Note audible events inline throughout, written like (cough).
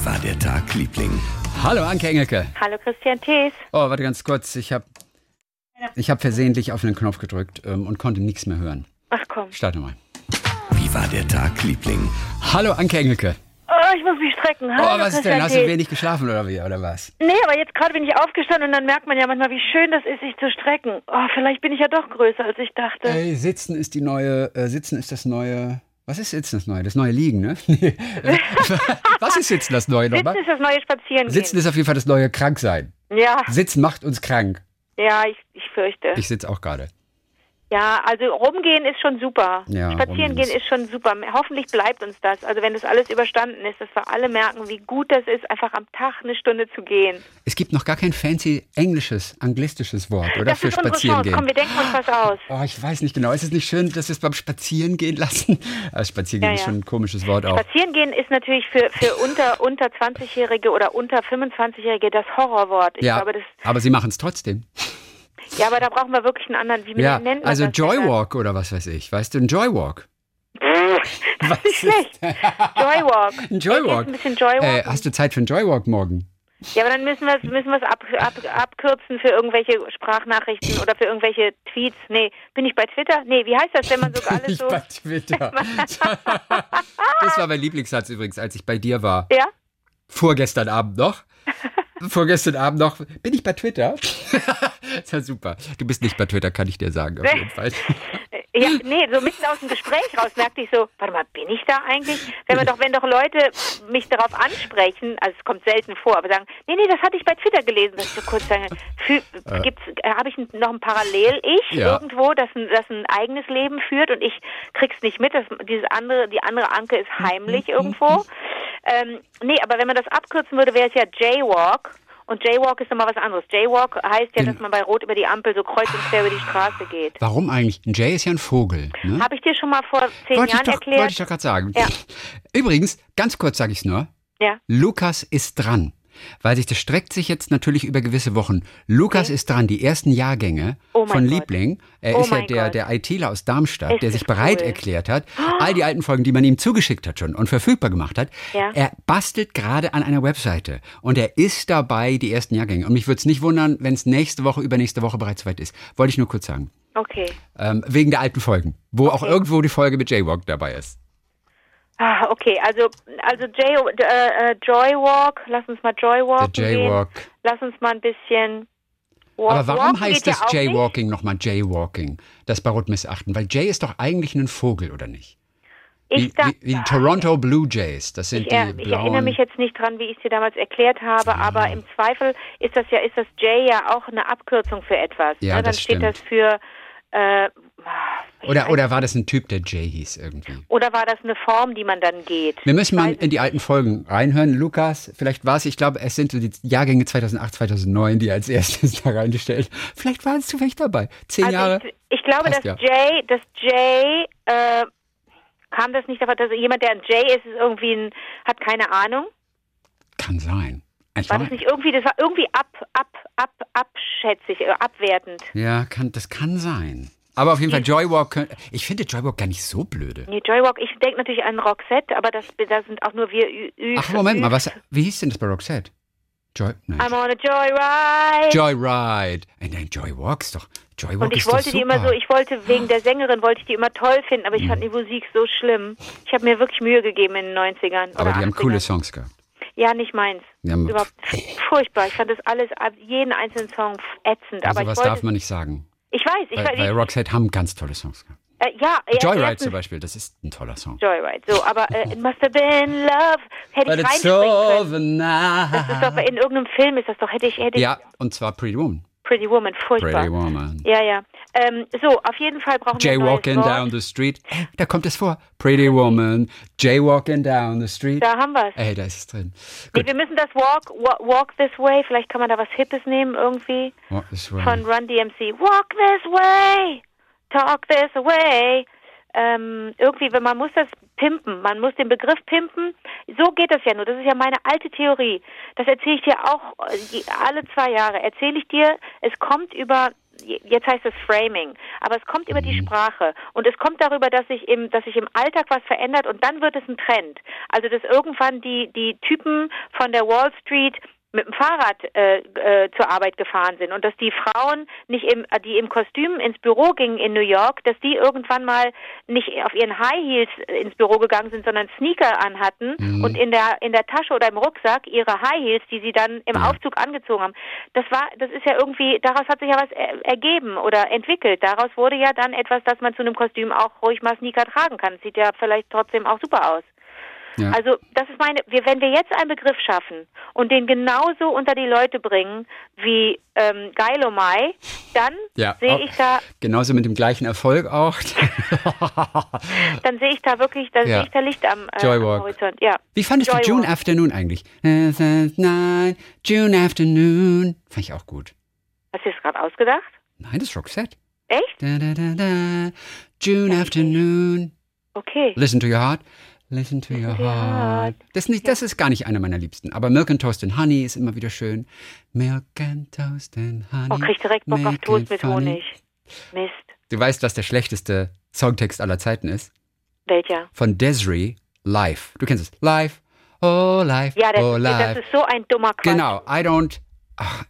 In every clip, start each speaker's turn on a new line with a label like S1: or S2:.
S1: Wie war der Tag, Liebling?
S2: Hallo Anke Engelke.
S3: Hallo Christian Thees.
S2: Oh, warte ganz kurz. Ich habe ich hab versehentlich auf einen Knopf gedrückt ähm, und konnte nichts mehr hören.
S3: Ach komm.
S2: Starte mal.
S1: Wie war der Tag, Liebling?
S2: Hallo Anke Engelke.
S3: Oh, ich muss mich strecken.
S2: Oh,
S3: Hallo,
S2: was ist denn?
S3: Christian
S2: Hast du wenig geschlafen oder wie? Oder was?
S3: Nee, aber jetzt gerade bin ich aufgestanden und dann merkt man ja manchmal, wie schön das ist, sich zu strecken. Oh, vielleicht bin ich ja doch größer, als ich dachte.
S2: Ey, Sitzen ist die neue, äh, Sitzen ist das neue. Was ist Sitzen das neue? Das neue Liegen, ne? Nee. (laughs) was ist Sitzen das neue nochmal?
S3: Sitzen ist das neue Spazierengehen.
S2: Sitzen ist auf jeden Fall das neue Kranksein.
S3: Ja,
S2: Sitzen macht uns krank.
S3: ja, ich, ich fürchte.
S2: Ich sitze auch gerade.
S3: Ja, also rumgehen ist schon super.
S2: Ja,
S3: Spazieren gehen
S2: ist-
S3: ist schon super. Hoffentlich bleibt uns das. Also wenn das alles überstanden ist, dass wir alle merken, wie gut das ist, einfach am Tag eine Stunde zu gehen.
S2: Es gibt noch gar kein fancy englisches, anglistisches Wort, oder?
S3: das
S2: für
S3: ist.
S2: Spazierengehen.
S3: Komm, wir denken uns was aus.
S2: Oh, ich weiß nicht genau. Ist es nicht schön, dass wir es beim Spazierengehen lassen? (laughs) Also Spazierengehen
S3: Ja,
S2: ist
S3: ja.
S2: schon ein komisches Wort auch.
S3: Spazieren gehen ist natürlich für, für unter, unter 20-Jährige oder unter 25-Jährige das Horrorwort. Ich
S2: ja,
S3: glaube, das,
S2: aber sie machen es trotzdem.
S3: Ja, aber da brauchen wir wirklich einen anderen, wie
S2: Ja,
S3: nennt man
S2: also
S3: das?
S2: Joywalk oder was weiß ich. Weißt du, ein Joywalk.
S3: Das ist nicht schlecht. Joywalk.
S2: Ein Joywalk.
S3: Ein bisschen Joywalk.
S2: Äh, hast du Zeit für einen Joywalk morgen?
S3: ja, aber dann müssen wir es müssen wir's ab, ab, abkürzen für irgendwelche Sprachnachrichten oder für irgendwelche Tweets. Nee, bin ich bei Twitter? Nee, wie heißt das, wenn man sogar alles
S2: ich
S3: so...
S2: bei Twitter. (laughs) das war mein Lieblingssatz übrigens, als ich bei dir war.
S3: Ja?
S2: Vorgestern Abend noch. (laughs) Vorgestern Abend noch. Bin ich bei Twitter? Das war super. Du bist nicht bei Twitter, kann ich dir sagen, auf jeden Fall.
S3: Ja, nee, so mitten aus dem Gespräch raus merkte ich so, warte mal, bin ich da eigentlich? Wenn man doch, wenn doch Leute mich darauf ansprechen, also es kommt selten vor, aber sagen, nee, nee, das hatte ich bei Twitter gelesen, dass ich so kurz sage, gibt's, äh, habe ich noch ein Parallel-Ich
S2: Ja.
S3: irgendwo, das ein, das ein eigenes Leben führt und ich krieg's nicht mit, das, dieses andere, die andere Anke ist heimlich irgendwo. Ähm, nee, aber wenn man das abkürzen würde, wäre es ja Jaywalk. Und Jaywalk ist nochmal was anderes. Jaywalk heißt ja,
S2: Den-
S3: dass man bei Rot über die Ampel so kreuz und quer über die Straße geht.
S2: Warum eigentlich? Ein Jay ist ja ein Vogel. Ne?
S3: Habe ich dir schon mal vor zehn
S2: Wollte ich
S3: Jahren
S2: doch,
S3: erklärt?
S2: wollte ich doch gerade sagen.
S3: Ja.
S2: Übrigens, ganz kurz sage ich es nur.
S3: Ja.
S2: Lukas ist dran. Weil sich das streckt sich jetzt natürlich über gewisse Wochen. Lukas ist dran, die ersten Jahrgänge
S3: Oh
S2: von
S3: Gott.
S2: Liebling. Er
S3: Oh
S2: ist ja der,
S3: Gott.
S2: der ITler aus Darmstadt,
S3: Ist
S2: der sich bereit
S3: cool.
S2: erklärt hat, (gasps) all die alten Folgen, die man ihm zugeschickt hat schon und verfügbar gemacht hat.
S3: Ja.
S2: Er bastelt gerade an einer Webseite und er ist dabei, die ersten Jahrgänge. Und mich würde es nicht wundern, wenn es nächste Woche, übernächste Woche bereits soweit ist. Wollte ich nur kurz sagen.
S3: Okay.
S2: Ähm, wegen der alten Folgen, wo auch irgendwo die Folge mit Jaywalk dabei ist.
S3: Ah, okay, also also Jay, äh, äh, Joywalk, lass uns mal Joywalken
S2: Der Jaywalk.
S3: Gehen. Lass uns mal ein bisschen walk,
S2: Aber warum heißt das
S3: ja.
S2: Jaywalking nochmal Jaywalking? Das Barot missachten? Weil Jay ist doch eigentlich ein Vogel, oder nicht? Wie,
S3: Ich, da,
S2: wie, die Toronto Blue Jays. Das sind
S3: ich,
S2: die
S3: ich
S2: blauen.
S3: erinnere mich jetzt nicht dran, wie ich es dir damals erklärt habe, aber im Zweifel ist das ja ist das J ja auch eine Abkürzung für etwas.
S2: Ja,
S3: ne? Dann
S2: das
S3: steht
S2: stimmt.
S3: das für äh, ich
S2: oder, oder war das ein Typ, der Jay hieß irgendwie?
S3: Oder war das eine Form, die man dann geht?
S2: Wir müssen mal in die alten Folgen reinhören. Lukas, vielleicht war es, ich glaube, es sind so die Jahrgänge 2008, 2009, die als erstes (laughs) da reingestellt. Vielleicht waren es zufällig dabei. Zehn
S3: Also
S2: Jahre.
S3: ich, ich glaube,
S2: Passt
S3: dass
S2: ja.
S3: Jay, dass Jay, äh, kam das nicht davon, dass jemand, der ein Jay ist, ist irgendwie ein, hat keine Ahnung.
S2: Kann sein. Ich
S3: War das nicht irgendwie, das war irgendwie ab, ab, ab, abschätzig, äh, abwertend.
S2: Ja, kann, das kann sein. Aber auf jeden Fall Joywalk, ich finde Joywalk gar nicht so blöde.
S3: Nee, Joywalk, ich denke natürlich an Roxette, aber das, da sind auch nur wir Ü, Ü
S2: Ach, Moment mal, was, wie hieß denn das bei Roxette? Joy, nein.
S3: I'm on a Joyride.
S2: Joyride. Nein, Joywalk ist doch, Joywalk
S3: und ich wollte die immer so, ich wollte wegen der Sängerin wollte ich die immer toll finden, aber ich fand die Musik so schlimm. Ich habe mir wirklich Mühe gegeben in den 90ern.
S2: Aber die haben
S3: 80ern.
S2: coole Songs gehabt.
S3: Ja, nicht meins.
S2: Haben-
S3: Überhaupt (laughs) furchtbar. Ich fand das alles, jeden einzelnen Song ätzend.
S2: Also
S3: aber
S2: was darf man nicht sagen.
S3: Ich weiß, ich
S2: Weil,
S3: weiß.
S2: weil Roxette haben ganz tolle Songs gehabt.
S3: äh, ja, ja,
S2: Joyride
S3: erstens-
S2: zum Beispiel, das ist ein toller Song.
S3: Joyride, so, aber äh, it (laughs) must have been love. Hätte ich
S2: it's
S3: reinspringen können.
S2: over now.
S3: Das ist doch in irgendeinem Film ist das doch, hätte ich, hätte ich
S2: Ja, und zwar Pretty Woman.
S3: Pretty Woman, furchtbar.
S2: Pretty Woman.
S3: Ja, ja. Ähm, so, auf jeden Fall brauchen wir
S2: Jaywalking down the street. Ey, da kommt es vor. Pretty Woman. Jaywalking down the street.
S3: Da haben wir es.
S2: Ey, da ist es drin.
S3: Nee,
S2: Gut.
S3: wir müssen das walk, walk, walk This Way, vielleicht kann man da was Hippes nehmen irgendwie.
S2: Walk this way.
S3: Von Run DMC. Walk this way, talk this away. Ähm, irgendwie, wenn man muss das pimpen, man muss den Begriff pimpen. So geht das ja nur. Das ist ja meine alte Theorie. Das erzähle ich dir auch äh, alle zwei Jahre. Erzähle ich dir, es kommt über jetzt heißt es Framing, aber es kommt über die
S2: Mhm.
S3: Sprache und es kommt darüber, dass sich im, dass sich im Alltag was verändert und dann wird es ein Trend. Also dass irgendwann die die Typen von der Wall Street mit dem Fahrrad äh, äh, zur Arbeit gefahren sind und dass die Frauen nicht im, äh, die im Kostüm ins Büro gingen in New York, dass die irgendwann mal nicht auf ihren High Heels äh, ins Büro gegangen sind, sondern Sneaker anhatten
S2: Mhm.
S3: und in der in der Tasche oder im Rucksack ihre High Heels, die sie dann im. Aufzug angezogen haben. Das war, das ist ja irgendwie, daraus hat sich ja was er, ergeben oder entwickelt. Daraus wurde ja dann etwas, dass man zu einem Kostüm auch ruhig mal Sneaker tragen kann. Sieht ja vielleicht trotzdem auch super aus.
S2: Ja.
S3: Also das ist meine, wir, wenn wir jetzt einen Begriff schaffen und den genauso unter die Leute bringen wie ähm, Geilomai, dann
S2: ja,
S3: sehe
S2: auch-
S3: ich da,
S2: Genauso mit dem gleichen Erfolg auch. (laughs)
S3: dann sehe ich da wirklich, da
S2: Ja.
S3: sehe ich da Licht am, äh, am. Horizont. Ja.
S2: Wie fandest du
S3: Joywalk.
S2: June Afternoon eigentlich? Night, June Afternoon. Fand ich auch gut.
S3: Hast du das gerade ausgedacht?
S2: Nein, das ist Roxette.
S3: Echt?
S2: Da, da, da, da. June Afternoon.
S3: Okay.
S2: Listen to your heart. Listen to your heart. Das, ist nicht, das ist gar nicht einer meiner liebsten. Aber Milk and Toast and Honey ist immer wieder schön. Milk and Toast and Honey.
S3: Oh, krieg direkt Bock auf Toast
S2: it
S3: mit. Honig. Mist.
S2: Du weißt, was der schlechteste Songtext aller Zeiten ist?
S3: Welcher?
S2: Von Desiree, Life. Du kennst es. Life, oh life,
S3: Ja, das,
S2: oh life.
S3: das ist so ein dummer Quatsch.
S2: Genau, I don't.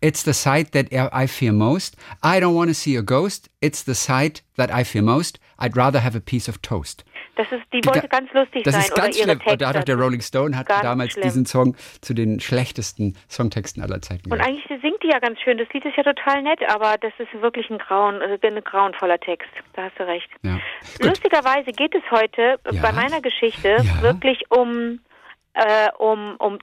S2: It's the sight that I fear most. I don't want to see a ghost. It's the sight that I fear most. I'd rather have a piece of toast.
S3: Das ist, die wollte ganz lustig
S2: Das
S3: sein
S2: ist
S3: oder
S2: ganz schlimm.
S3: Texte.
S2: Und da hat auch der Rolling Stone hat
S3: Ganz
S2: damals
S3: schlimm.
S2: diesen Song zu den schlechtesten Songtexten aller Zeiten
S3: Und eigentlich singt die ja ganz schön. Das Lied ist ja total nett, aber das ist wirklich ein grauen, also ein grauenvoller Text. Da hast du recht.
S2: Ja.
S3: Lustigerweise geht es heute
S2: Ja.
S3: bei meiner Geschichte
S2: Ja.
S3: wirklich um, äh, um, um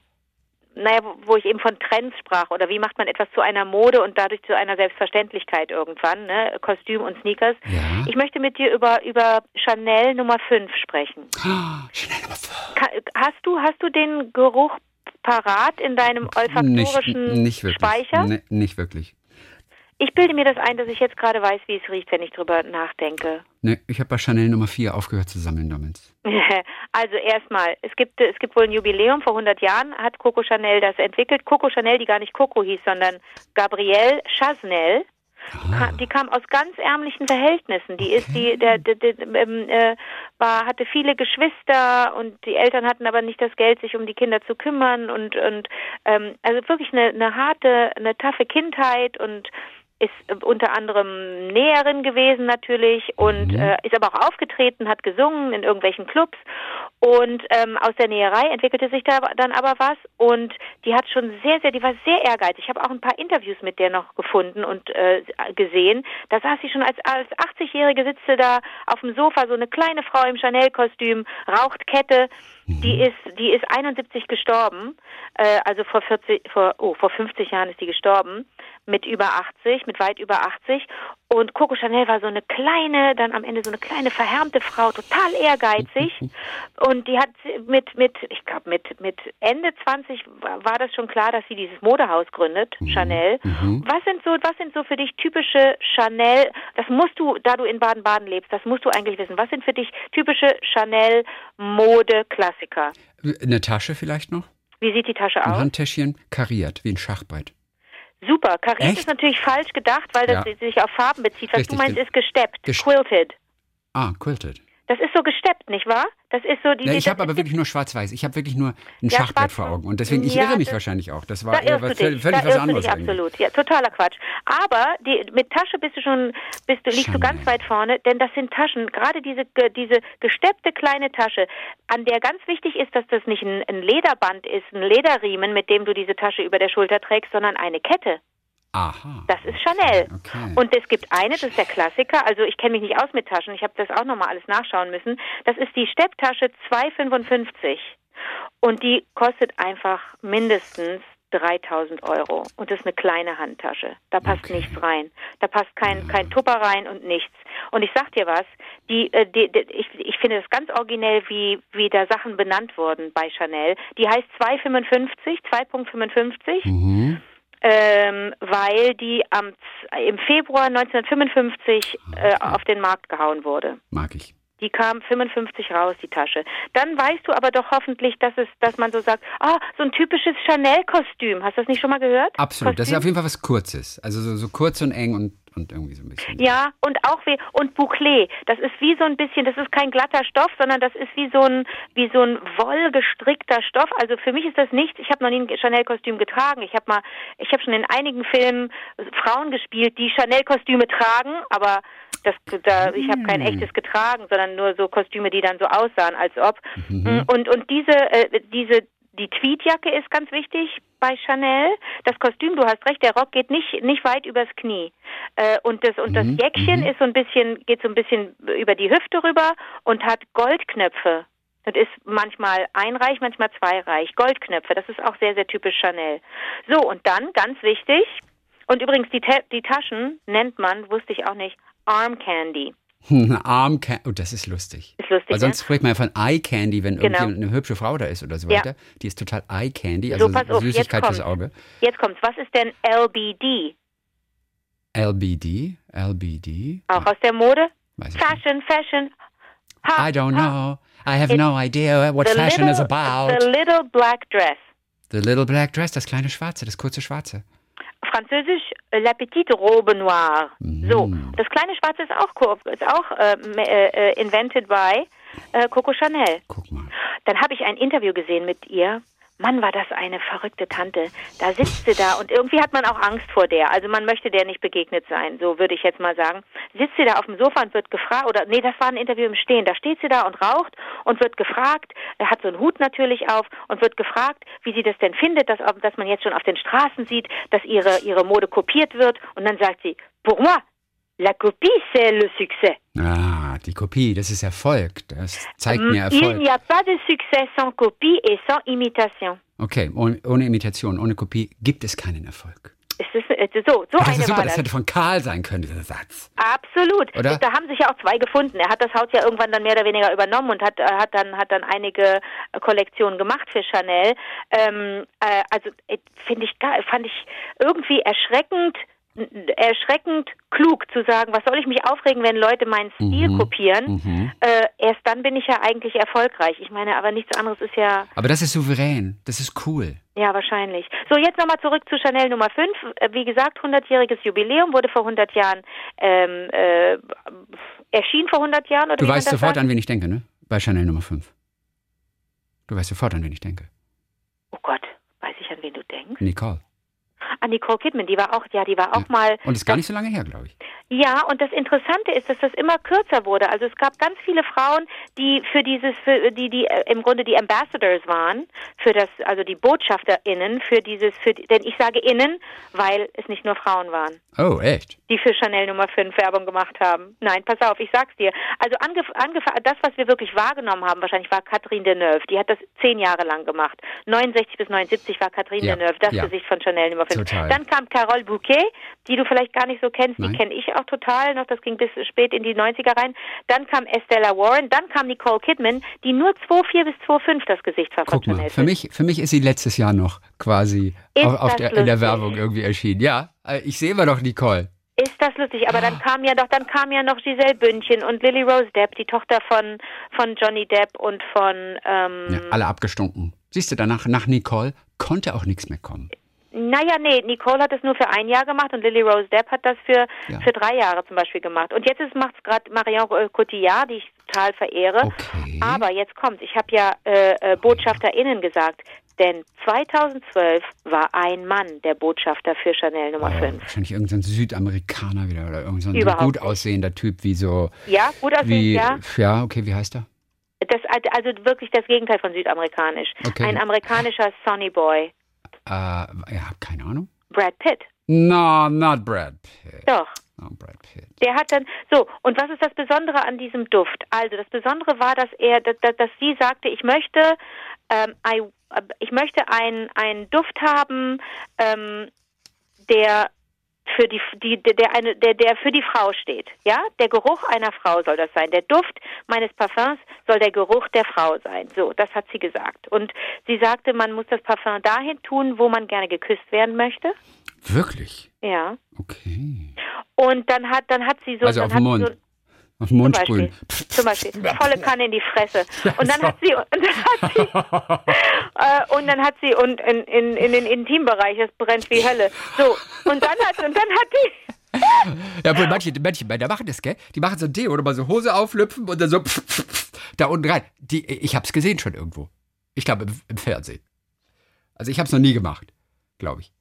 S3: naja, wo- ich eben von Trends sprach oder wie macht man etwas zu einer Mode und dadurch zu einer Selbstverständlichkeit irgendwann, ne? Kostüm und Sneakers.
S2: Ja.
S3: Ich möchte mit dir über, über Chanel Nummer 5 sprechen. (gasps)
S2: Chanel Nummer fünf.
S3: Ka- Hast du, hast du den Geruch parat in deinem olfaktorischen
S2: Nicht, nicht.
S3: Speicher?
S2: Nee, nicht wirklich.
S3: Ich bilde mir das ein, dass ich jetzt gerade weiß, wie es riecht, wenn ich drüber nachdenke.
S2: Nee, ich habe bei Chanel Nummer 4 aufgehört zu sammeln damals. (laughs)
S3: Also erstmal, es gibt es gibt wohl ein Jubiläum. Vor 100 Jahren hat Coco Chanel das entwickelt. Coco Chanel, die gar nicht Coco hieß, sondern Gabrielle Chasnel. Ka- Die kam aus ganz ärmlichen Verhältnissen. Die ist die, der, der, der ähm, äh, war, hatte viele Geschwister und die Eltern hatten aber nicht das Geld, sich um die Kinder zu kümmern und und ähm, also wirklich eine, eine harte, eine taffe Kindheit und ist äh, unter anderem Näherin gewesen natürlich und äh, ist aber auch aufgetreten, hat gesungen in irgendwelchen Clubs und ähm, aus der Näherei entwickelte sich da dann aber was und die hat schon sehr, sehr, die war sehr ehrgeizig. Ich habe auch ein paar Interviews mit der noch gefunden und äh, gesehen. Da saß sie schon als, als 80-Jährige, sitzt sie da auf dem Sofa, so eine kleine Frau im Chanel-Kostüm, raucht Kette. Die ist, die ist 71 gestorben, äh, also vor 40, vor, oh, vor 50 Jahren ist die gestorben, mit über 80, mit weit über 80. Und Coco Chanel war so eine kleine, dann am Ende so eine kleine verhärmte Frau, total ehrgeizig. (laughs) Und die hat mit, mit, ich glaube, mit, mit Ende 20 war das schon klar, dass sie dieses Modehaus gründet, Chanel. Was sind so, was sind so für dich typische Chanel, das musst du, da du in Baden-Baden lebst, das musst du eigentlich wissen. Was sind für dich typische Chanel Mode Klassiker?
S2: Eine Tasche vielleicht noch?
S3: Wie sieht die Tasche
S2: Ein
S3: aus?
S2: Handtäschchen kariert, wie ein Schachbrett.
S3: Super. Kariert
S2: Echt?
S3: ist natürlich falsch gedacht, weil das
S2: Ja.
S3: sich auf Farben bezieht. Was
S2: Richtig,
S3: du meinst, ist gesteppt,
S2: Gest-
S3: quilted.
S2: Ah, quilted.
S3: Das ist so gesteppt, nicht wahr? Das ist so die.
S2: Ja, ich habe aber wirklich nur schwarz-weiß. Ich habe wirklich nur ein
S3: Ja,
S2: Schachbrett vor Augen. Und deswegen, ich
S3: Ja,
S2: irre mich wahrscheinlich auch. Das war
S3: Da
S2: was, völlig
S3: da
S2: was
S3: irrst du
S2: anderes
S3: dich absolut. Ja, totaler Quatsch. Aber die, mit Tasche bist du schon, bist du, liegst du ganz weit vorne, denn das sind Taschen, gerade diese, diese gesteppte kleine Tasche, an der ganz wichtig ist, dass das nicht ein, ein Lederband ist, ein Lederriemen, mit dem du diese Tasche über der Schulter trägst, sondern eine Kette.
S2: Aha.
S3: Das ist Chanel.
S2: Okay.
S3: Und es gibt eine, das ist der Klassiker, also ich kenne mich nicht aus mit Taschen, ich habe das auch nochmal alles nachschauen müssen. Das ist die Stepptasche 2,55 und die kostet einfach mindestens 3000 Euro. Und das ist eine kleine Handtasche. Da passt
S2: Okay.
S3: nichts rein. Da passt kein, kein Tupper rein und nichts. Und ich sag dir was, die, äh, die, die, ich, ich finde das ganz originell, wie, wie da Sachen benannt wurden bei Chanel. Die heißt 2,55, 2,55
S2: Mhm.
S3: Ähm, weil die am, Z- im Februar 1955 äh, auf den Markt gehauen wurde.
S2: Mag ich.
S3: Die kam 55 raus, die Tasche. Dann weißt du aber doch hoffentlich, dass es, dass man so sagt, ah, so ein typisches Chanel-Kostüm. Hast du das nicht schon mal gehört?
S2: Absolut. Das ist
S3: Kostüm?
S2: auf jeden Fall was Kurzes. Also so, so kurz und eng und und irgendwie so ein bisschen.
S3: Ja, und auch wie, und Bouclé, das ist wie so ein bisschen, das ist kein glatter Stoff, sondern das ist wie so ein, wie so ein wollgestrickter Stoff. Also für mich ist das nichts. Ich habe noch nie ein Chanel-Kostüm getragen. Ich habe mal, ich habe schon in einigen Filmen Frauen gespielt, die Chanel-Kostüme tragen, aber das, da, ich habe kein
S2: Hm.
S3: echtes getragen, sondern nur so Kostüme, die dann so aussahen, als ob.
S2: Mhm.
S3: Und, und diese, äh, diese, die Tweedjacke ist ganz wichtig bei Chanel. Das Kostüm, du hast recht, der Rock geht nicht, nicht weit übers Knie. Äh, und das, und das
S2: Mhm,
S3: Jäckchen
S2: mhm.
S3: ist so ein bisschen, geht so ein bisschen über die Hüfte rüber und hat Goldknöpfe. Das ist manchmal einreich, manchmal zweireich. Goldknöpfe, das ist auch sehr, sehr typisch Chanel. So, und dann, ganz wichtig, und übrigens, die, die Taschen nennt man, wusste ich auch nicht, Arm Candy.
S2: Arm Candy. Oh, das ist lustig.
S3: Ist lustig,
S2: Weil sonst
S3: ne?
S2: spricht man ja von Eye Candy, wenn
S3: Genau.
S2: irgendwie eine hübsche Frau da ist oder so
S3: Ja.
S2: weiter. Die ist total Eye Candy,
S3: So,
S2: also
S3: jetzt
S2: Süßigkeit fürs. Auge.
S3: Jetzt kommt's. Was ist denn LBD?
S2: LBD, LBD.
S3: Auch aus der Mode?
S2: Weiß.
S3: Fashion, Fashion. Ha,
S2: I don't
S3: ha.
S2: know. I have
S3: It's
S2: no idea what fashion
S3: little,
S2: is about.
S3: The little black dress.
S2: The little black dress, das kleine Schwarze, das kurze Schwarze.
S3: Französisch äh, La petite robe noire.
S2: Mhm.
S3: So, das kleine Schwarze ist auch, ist auch äh, äh, äh, invented by äh, Coco Chanel.
S2: Guck mal.
S3: Dann habe ich ein Interview gesehen mit ihr. Mann, war das eine verrückte Tante. Da sitzt sie da und irgendwie hat man auch Angst vor der. Also man möchte der nicht begegnet sein, so würde ich jetzt mal sagen. Sitzt sie da auf dem Sofa und wird gefragt, oder nee, das war ein Interview im Stehen. Da steht sie da und raucht und wird gefragt, er hat so einen Hut natürlich auf und wird gefragt, wie sie das denn findet, dass, dass man jetzt schon auf den Straßen sieht, dass ihre, ihre Mode kopiert wird. Und dann sagt sie, pour moi, la copie c'est le succès.
S2: Ah, die Kopie, das ist Erfolg. Das zeigt
S3: Mm,
S2: mir
S3: Il
S2: Erfolg.
S3: n'y a pas de succès sans copie et sans imitation.
S2: Okay, ohne, ohne Imitation, ohne Kopie gibt es keinen Erfolg.
S3: Es ist, es ist so, so
S2: das
S3: eine
S2: ist super, das
S3: das.
S2: hätte von Karl sein können, dieser Satz.
S3: Absolut.
S2: Oder?
S3: Da haben sich ja auch zwei gefunden. Er hat das Haus ja irgendwann dann mehr oder weniger übernommen und hat, äh, hat dann hat dann einige äh, Kollektionen gemacht für Chanel. Ähm, äh, also äh, finde ich fand ich irgendwie erschreckend erschreckend klug zu sagen, was soll ich mich aufregen, wenn Leute meinen Stil
S2: Mhm.
S3: kopieren?
S2: Mhm.
S3: Äh, erst dann bin ich ja eigentlich erfolgreich. Ich meine, aber nichts anderes ist ja
S2: Aber das ist souverän, das ist cool.
S3: ja, wahrscheinlich. So, jetzt nochmal zurück zu Chanel Nummer 5. Äh, Wie gesagt, 100-jähriges Jubiläum wurde vor 100 Jahren, ähm, äh, erschien vor 100 Jahren. Oder
S2: Du weißt sofort,
S3: sagt?
S2: an wen ich denke, ne? Bei Chanel Nummer 5. Du weißt sofort, an wen ich denke.
S3: Oh Gott, weiß ich, an wen du denkst?
S2: Nicole.
S3: An Nicole Kidman, die war auch, ja, die war auch
S2: Ja.
S3: mal.
S2: Und ist gar nicht so lange her, glaube ich.
S3: Ja, und das Interessante ist, dass das immer kürzer wurde. Also es gab ganz viele Frauen, die für dieses, für die, die äh, im Grunde die Ambassadors waren, für das, also die BotschafterInnen, für dieses, für, denn ich sage innen, weil es nicht nur Frauen waren.
S2: Oh, echt?
S3: die für Chanel Nummer 5 Werbung gemacht haben. Nein, pass auf, ich sag's dir. Also angef angef das, was wir wirklich wahrgenommen haben, wahrscheinlich war Catherine Deneuve. Die hat das zehn Jahre lang gemacht. 69 bis 79 war Catherine
S2: Ja,
S3: Deneuve, das
S2: ja.
S3: Gesicht von Chanel Nummer 5.
S2: Total.
S3: Dann kam Carole Bouquet, die du vielleicht gar nicht so kennst.
S2: Nein.
S3: Die kenne ich auch total noch. Das ging bis spät in die 90er rein. Dann kam Estella Warren. Dann kam Nicole Kidman, die nur 2,4 bis 2,5 das Gesicht war
S2: Guck mal, für mich, für mich ist sie letztes Jahr noch quasi auf, auf der, in der? Werbung irgendwie erschienen. Ja, äh, ich sehe immer noch Nicole.
S3: Ist das lustig, aber dann kam ja doch, dann kam ja noch Giselle Bündchen und Lily Rose Depp, die Tochter von von Johnny Depp und von ähm,
S2: Ja, alle abgestunken. Siehst du, danach, nach Nicole konnte auch nichts mehr kommen.
S3: Naja, nee, Nicole hat es nur für ein Jahr gemacht und Lily Rose Depp hat das für,
S2: Ja.
S3: für drei Jahre zum Beispiel gemacht. Und jetzt macht es gerade Marion äh, Cotillard, die ich total verehre.
S2: Okay.
S3: Aber jetzt kommt, ich habe ja äh, äh, BotschafterInnen gesagt, denn 2012 war ein Mann der Botschafter für Chanel Nummer
S2: Oh,
S3: 5.
S2: wahrscheinlich irgendein Südamerikaner wieder oder irgendein so gut aussehender Typ wie so.
S3: Ja, gut aussehen,
S2: Wie,
S3: ja.
S2: ja, okay, wie heißt er?
S3: Das, also wirklich das Gegenteil von südamerikanisch.
S2: Okay.
S3: Ein amerikanischer Sonny Boy.
S2: Äh, ja, keine Ahnung.
S3: Brad Pitt.
S2: No, not Brad Pitt.
S3: Doch.
S2: No, Brad Pitt.
S3: Der hat dann so und was ist das Besondere an diesem Duft? Also das Besondere war, dass er, dass, dass dass sie sagte, ich möchte, ähm, I, äh, ich möchte einen einen Duft haben, ähm, der für die, die der, eine der der für die Frau steht. Ja, der Geruch einer Frau soll das sein. Der Duft meines Parfums soll der Geruch der Frau sein. So, das hat sie gesagt. Und sie sagte, man muss das Parfum dahin tun, wo man gerne geküsst werden möchte.
S2: Wirklich?
S3: Ja.
S2: Okay.
S3: Und dann hat dann hat sie so
S2: Also auf den Mund.
S3: so,
S2: Auf den Mund
S3: Zum
S2: sprühen.
S3: Beispiel. Zum Beispiel. Volle Kanne in die Fresse. (laughs) Und dann hat sie, und dann hat sie, (laughs) äh, und dann hat sie, und in, in, in den Intimbereich, das brennt wie Hölle. So. Und dann hat, und dann hat die, (laughs)
S2: Ja, obwohl manche, manche Männer machen das, gell? Die machen so ein Deo oder mal so Hose auflüpfen und dann so da unten rein. Die, ich hab's gesehen schon irgendwo. Ich glaube im, im Fernsehen. Also ich hab's noch nie gemacht, glaube ich.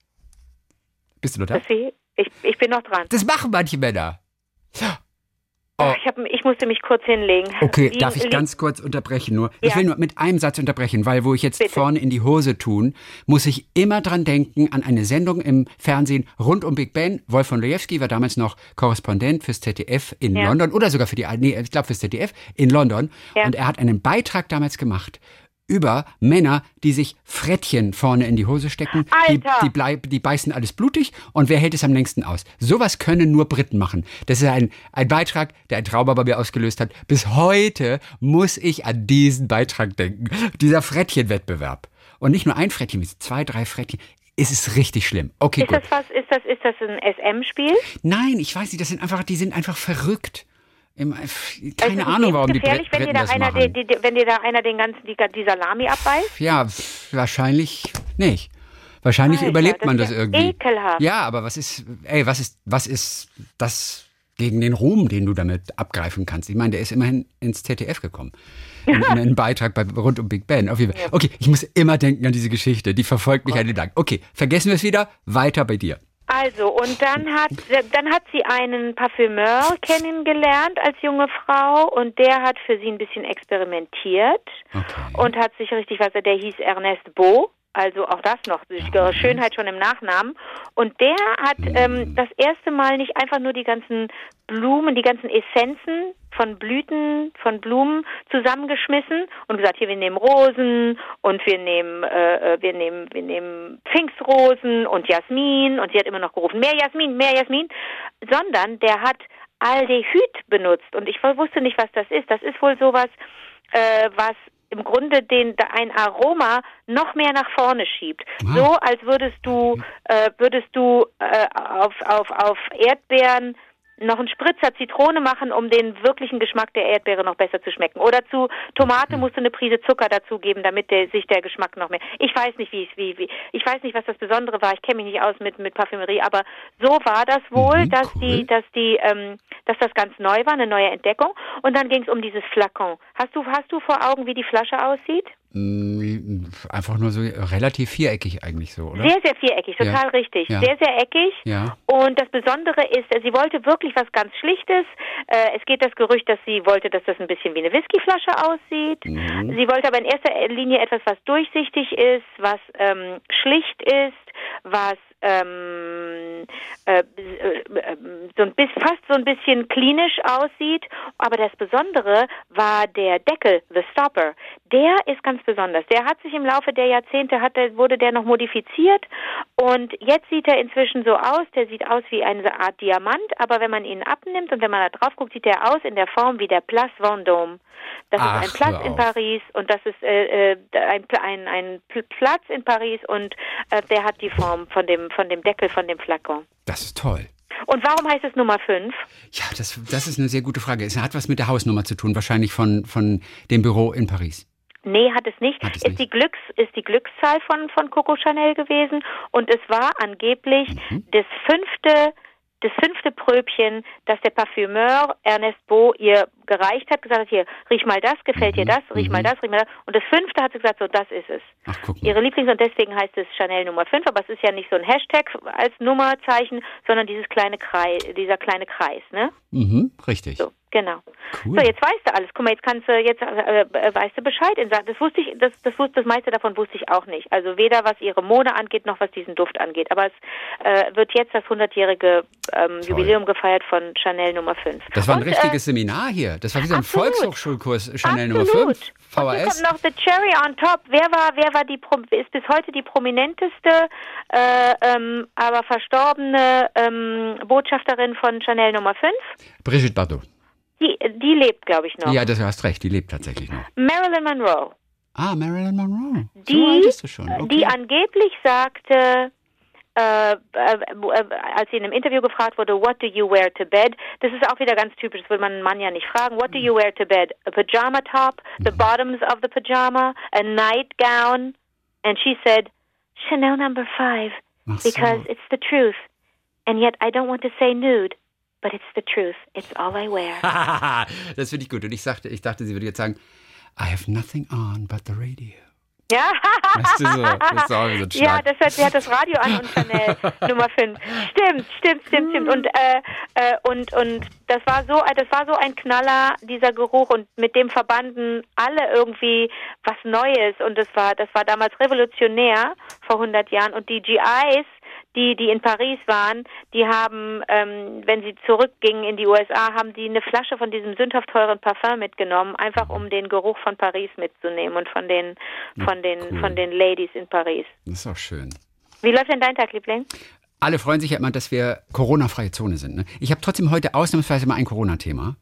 S2: Bist du noch da?
S3: Ich, ich bin noch dran.
S2: Das machen manche Männer.
S3: Oh. Ich, hab, ich musste mich kurz hinlegen.
S2: Okay,
S3: Lieben-
S2: darf ich ganz kurz unterbrechen nur? Ich
S3: Ja.
S2: will nur mit einem Satz unterbrechen, weil wo ich jetzt
S3: Bitte.
S2: vorne in die Hose tun, muss ich immer dran denken an eine Sendung im Fernsehen rund um Big Ben. Wolf von Lejewski war damals noch Korrespondent fürs ZDF in
S3: Ja.
S2: London oder sogar für die, nee, ich glaube fürs ZDF in London.
S3: Ja.
S2: Und er hat einen Beitrag damals gemacht über Männer, die sich Frettchen vorne in die Hose stecken. Die,
S3: Alter!
S2: die, bleib, die beißen alles blutig und wer hält es am längsten aus? Sowas können nur Briten machen. Das ist ein, ein Beitrag, der ein Trauma bei mir ausgelöst hat. Bis heute muss ich an diesen Beitrag denken. Dieser Frettchenwettbewerb. Und nicht nur ein Frettchen, zwei, drei Frettchen. Es ist richtig schlimm. Okay,
S3: Ist
S2: gut.
S3: das was? Ist das, ist das ein SM-Spiel?
S2: Nein, ich weiß nicht, das sind einfach, die sind einfach verrückt. Im,
S3: Es
S2: keine
S3: ist
S2: Ahnung, warum die
S3: gefährlich, wenn dir
S2: Briten
S3: da
S2: das
S3: einer,
S2: machen.
S3: die, die, wenn dir da einer den ganzen die, die Salami abbeißt.
S2: Ja, wahrscheinlich nicht. Wahrscheinlich
S3: Alter,
S2: überlebt
S3: das
S2: man das
S3: ja
S2: irgendwie.
S3: ekelhaft.
S2: Ja, aber was ist, ey, was ist, was ist das gegen den Ruhm, den du damit abgreifen kannst? Ich meine, der ist immerhin ins ZDF gekommen. (laughs) In, in einen Beitrag bei, rund um Big Ben. Auf jeden Fall. Okay, ich muss immer denken an diese Geschichte. Die verfolgt mich einen lang. Okay, vergessen wir es wieder. Weiter bei dir.
S3: Also, und dann hat, dann hat sie einen Parfümeur kennengelernt als junge Frau und der hat für sie ein bisschen experimentiert
S2: Okay.
S3: und hat sich richtig was, der hieß Ernest Beau. Also auch das noch, die Schönheit schon im Nachnamen. Und der hat ähm, das erste Mal nicht einfach nur die ganzen Blumen, die ganzen Essenzen von Blüten, von Blumen zusammengeschmissen und gesagt, hier wir nehmen Rosen und wir nehmen, äh, äh, wir nehmen, wir nehmen Pfingstrosen und Jasmin und sie hat immer noch gerufen, mehr Jasmin, mehr Jasmin, sondern der hat Aldehyd benutzt und ich wusste nicht, was das ist. Das ist wohl sowas, äh, was im Grunde den ein Aroma noch mehr nach vorne schiebt.
S2: Ah.
S3: So als würdest du äh, würdest du äh, auf auf auf Erdbeeren noch einen Spritzer Zitrone machen, um den wirklichen Geschmack der Erdbeere noch besser zu schmecken. Oder zu Tomate musst du eine Prise Zucker dazugeben, damit der, sich der Geschmack noch mehr. Ich weiß nicht, wie wie, wie ich weiß nicht, was das Besondere war. Ich kenne mich nicht aus mit mit Parfümerie, aber so war das wohl,
S2: Mhm,
S3: dass
S2: cool.
S3: die dass die ähm, dass das ganz neu war, eine neue Entdeckung. Und dann ging es um dieses Flakon. Hast du hast du vor Augen, wie die Flasche aussieht?
S2: Mm, Einfach nur so relativ viereckig eigentlich so, oder?
S3: Sehr, sehr viereckig, total
S2: Ja.
S3: richtig.
S2: Ja.
S3: Sehr, sehr eckig.
S2: Ja.
S3: Und das Besondere ist, sie wollte wirklich was ganz Schlichtes. Äh, es geht das Gerücht, dass sie wollte, dass das ein bisschen wie eine Whiskyflasche aussieht.
S2: Mhm.
S3: Sie wollte aber in erster Linie etwas, was durchsichtig ist, was ähm, schlicht ist, was ähm, äh, äh, äh, so ein bisschen, fast so ein bisschen klinisch aussieht. Aber das Besondere war der Deckel, the Stopper. Der ist ganz besonders. Der hat sich im Laufe der Jahrzehnte hat, wurde der noch modifiziert und jetzt sieht er inzwischen so aus. Der sieht aus wie eine Art Diamant, aber wenn man ihn abnimmt und wenn man da drauf guckt, sieht er aus in der Form wie der Place Vendôme. Das
S2: Ach,
S3: ist ein Platz in. Paris und das ist äh, ein, ein, ein Pl- Platz in Paris und äh, der hat die Form von dem von dem Deckel von dem Flakon.
S2: Das ist toll.
S3: Und warum heißt es Nummer 5?
S2: Ja, das, das ist eine sehr gute Frage. Es hat was mit der Hausnummer zu tun, wahrscheinlich von, von dem Büro in Paris.
S3: Nee, hat es nicht.
S2: Hat es
S3: ist
S2: nicht.
S3: die Glücks ist die Glückszahl von von Coco Chanel gewesen und es war angeblich
S2: Mhm.
S3: das fünfte das fünfte Pröbchen, das der Parfümeur Ernest Beau ihr gereicht hat, gesagt hat, hier, riech mal das, gefällt dir
S2: Mhm.
S3: das, riech mal das, riech mal das. Und das fünfte hat sie gesagt, so, das ist es.
S2: Ach, guck mal.
S3: Ihre Lieblings- und deswegen heißt es Chanel Nummer 5, aber es ist ja nicht so ein Hashtag als Nummerzeichen, sondern dieses kleine Kreis, dieser kleine Kreis, ne?
S2: Mhm, richtig.
S3: So, genau.
S2: Cool.
S3: So, jetzt weißt du alles. Guck mal, jetzt kannst du, jetzt äh, äh, weißt du Bescheid. Das wusste ich, das, das wusste, das meiste davon wusste ich auch nicht. Also weder was ihre Mode angeht, noch was diesen Duft angeht. Aber es äh, wird jetzt das 100-jährige ähm. Jubiläum gefeiert von Chanel Nummer 5.
S2: Das war ein
S3: Und,
S2: richtiges Seminar hier. Das war wie so ein
S3: absolut.
S2: Volkshochschulkurs Chanel Nummer
S3: Absolut.
S2: 5.
S3: Und hier
S2: VHS.
S3: kommt noch the cherry on top. Wer war, wer war die, ist bis heute die prominenteste, äh, ähm, aber verstorbene ähm, Botschafterin von Chanel Nummer 5?
S2: Brigitte Bardot.
S3: Die, die lebt, glaube ich, noch.
S2: Ja, das, du hast recht, die lebt tatsächlich noch.
S3: Marilyn Monroe.
S2: Ah, Marilyn Monroe. so
S3: Die.
S2: Okay.
S3: die angeblich sagte, äh, äh, äh, als sie in einem Interview gefragt wurde, what do you wear to bed? Das ist auch wieder ganz typisch, das will man einen Mann ja nicht fragen. What do you wear to bed? A pajama top, the
S2: Mhm.
S3: bottoms of the pajama, a nightgown. And she said, Chanel number five,
S2: so.
S3: because it's the truth. and yet I don't want to say nude, but it's the truth. It's all I wear. (laughs)
S2: das finde ich gut. Und ich, sagte, ich dachte, sie würde jetzt sagen, I have nothing on but the radio.
S3: Ja,
S2: Weißt du so? Das ist so
S3: ja hat, sie hat das Radio an und Chanel (laughs) Nummer 5. Stimmt, stimmt, stimmt, stimmt. Und, äh, äh, und, und das war so, das war so ein Knaller, dieser Geruch und mit dem verbanden alle irgendwie was Neues und das war, das war damals revolutionär vor 100 Jahren und die GIs, die, die in Paris waren, die haben, ähm, wenn sie zurückgingen in die USA, haben die eine Flasche von diesem sündhaft teuren Parfum mitgenommen, einfach um den Geruch von Paris mitzunehmen und von den, von den,
S2: cool.
S3: von den Ladies in Paris.
S2: Das ist auch schön.
S3: Wie läuft denn dein Tag, Liebling?
S2: Alle freuen sich ja immer, dass wir Corona-freie Zone sind. Ne? Ich habe trotzdem heute ausnahmsweise mal ein Corona-Thema.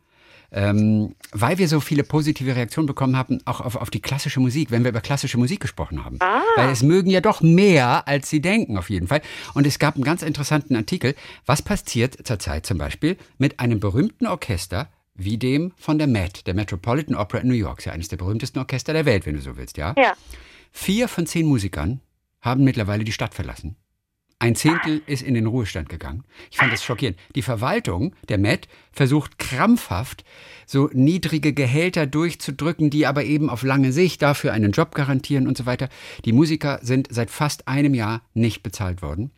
S2: Ähm, weil wir so viele positive Reaktionen bekommen haben, auch auf, auf die klassische Musik, wenn wir über klassische Musik gesprochen haben.
S3: Ah.
S2: Weil es mögen ja doch mehr, als sie denken, auf jeden Fall. Und es gab einen ganz interessanten Artikel, was passiert zurzeit zum Beispiel mit einem berühmten Orchester, wie dem von der Met, der Metropolitan Opera in New York. Ist ja eines der berühmtesten Orchester der Welt, wenn du so willst, ja?
S3: Ja.
S2: Vier von zehn Musikern haben mittlerweile die Stadt verlassen. Ein Zehntel ist in den Ruhestand gegangen. Ich fand das schockierend. Die Verwaltung, der Met, versucht krampfhaft, so niedrige Gehälter durchzudrücken, die aber eben auf lange Sicht dafür einen Job garantieren und so weiter. Die Musiker sind seit fast einem Jahr nicht bezahlt worden.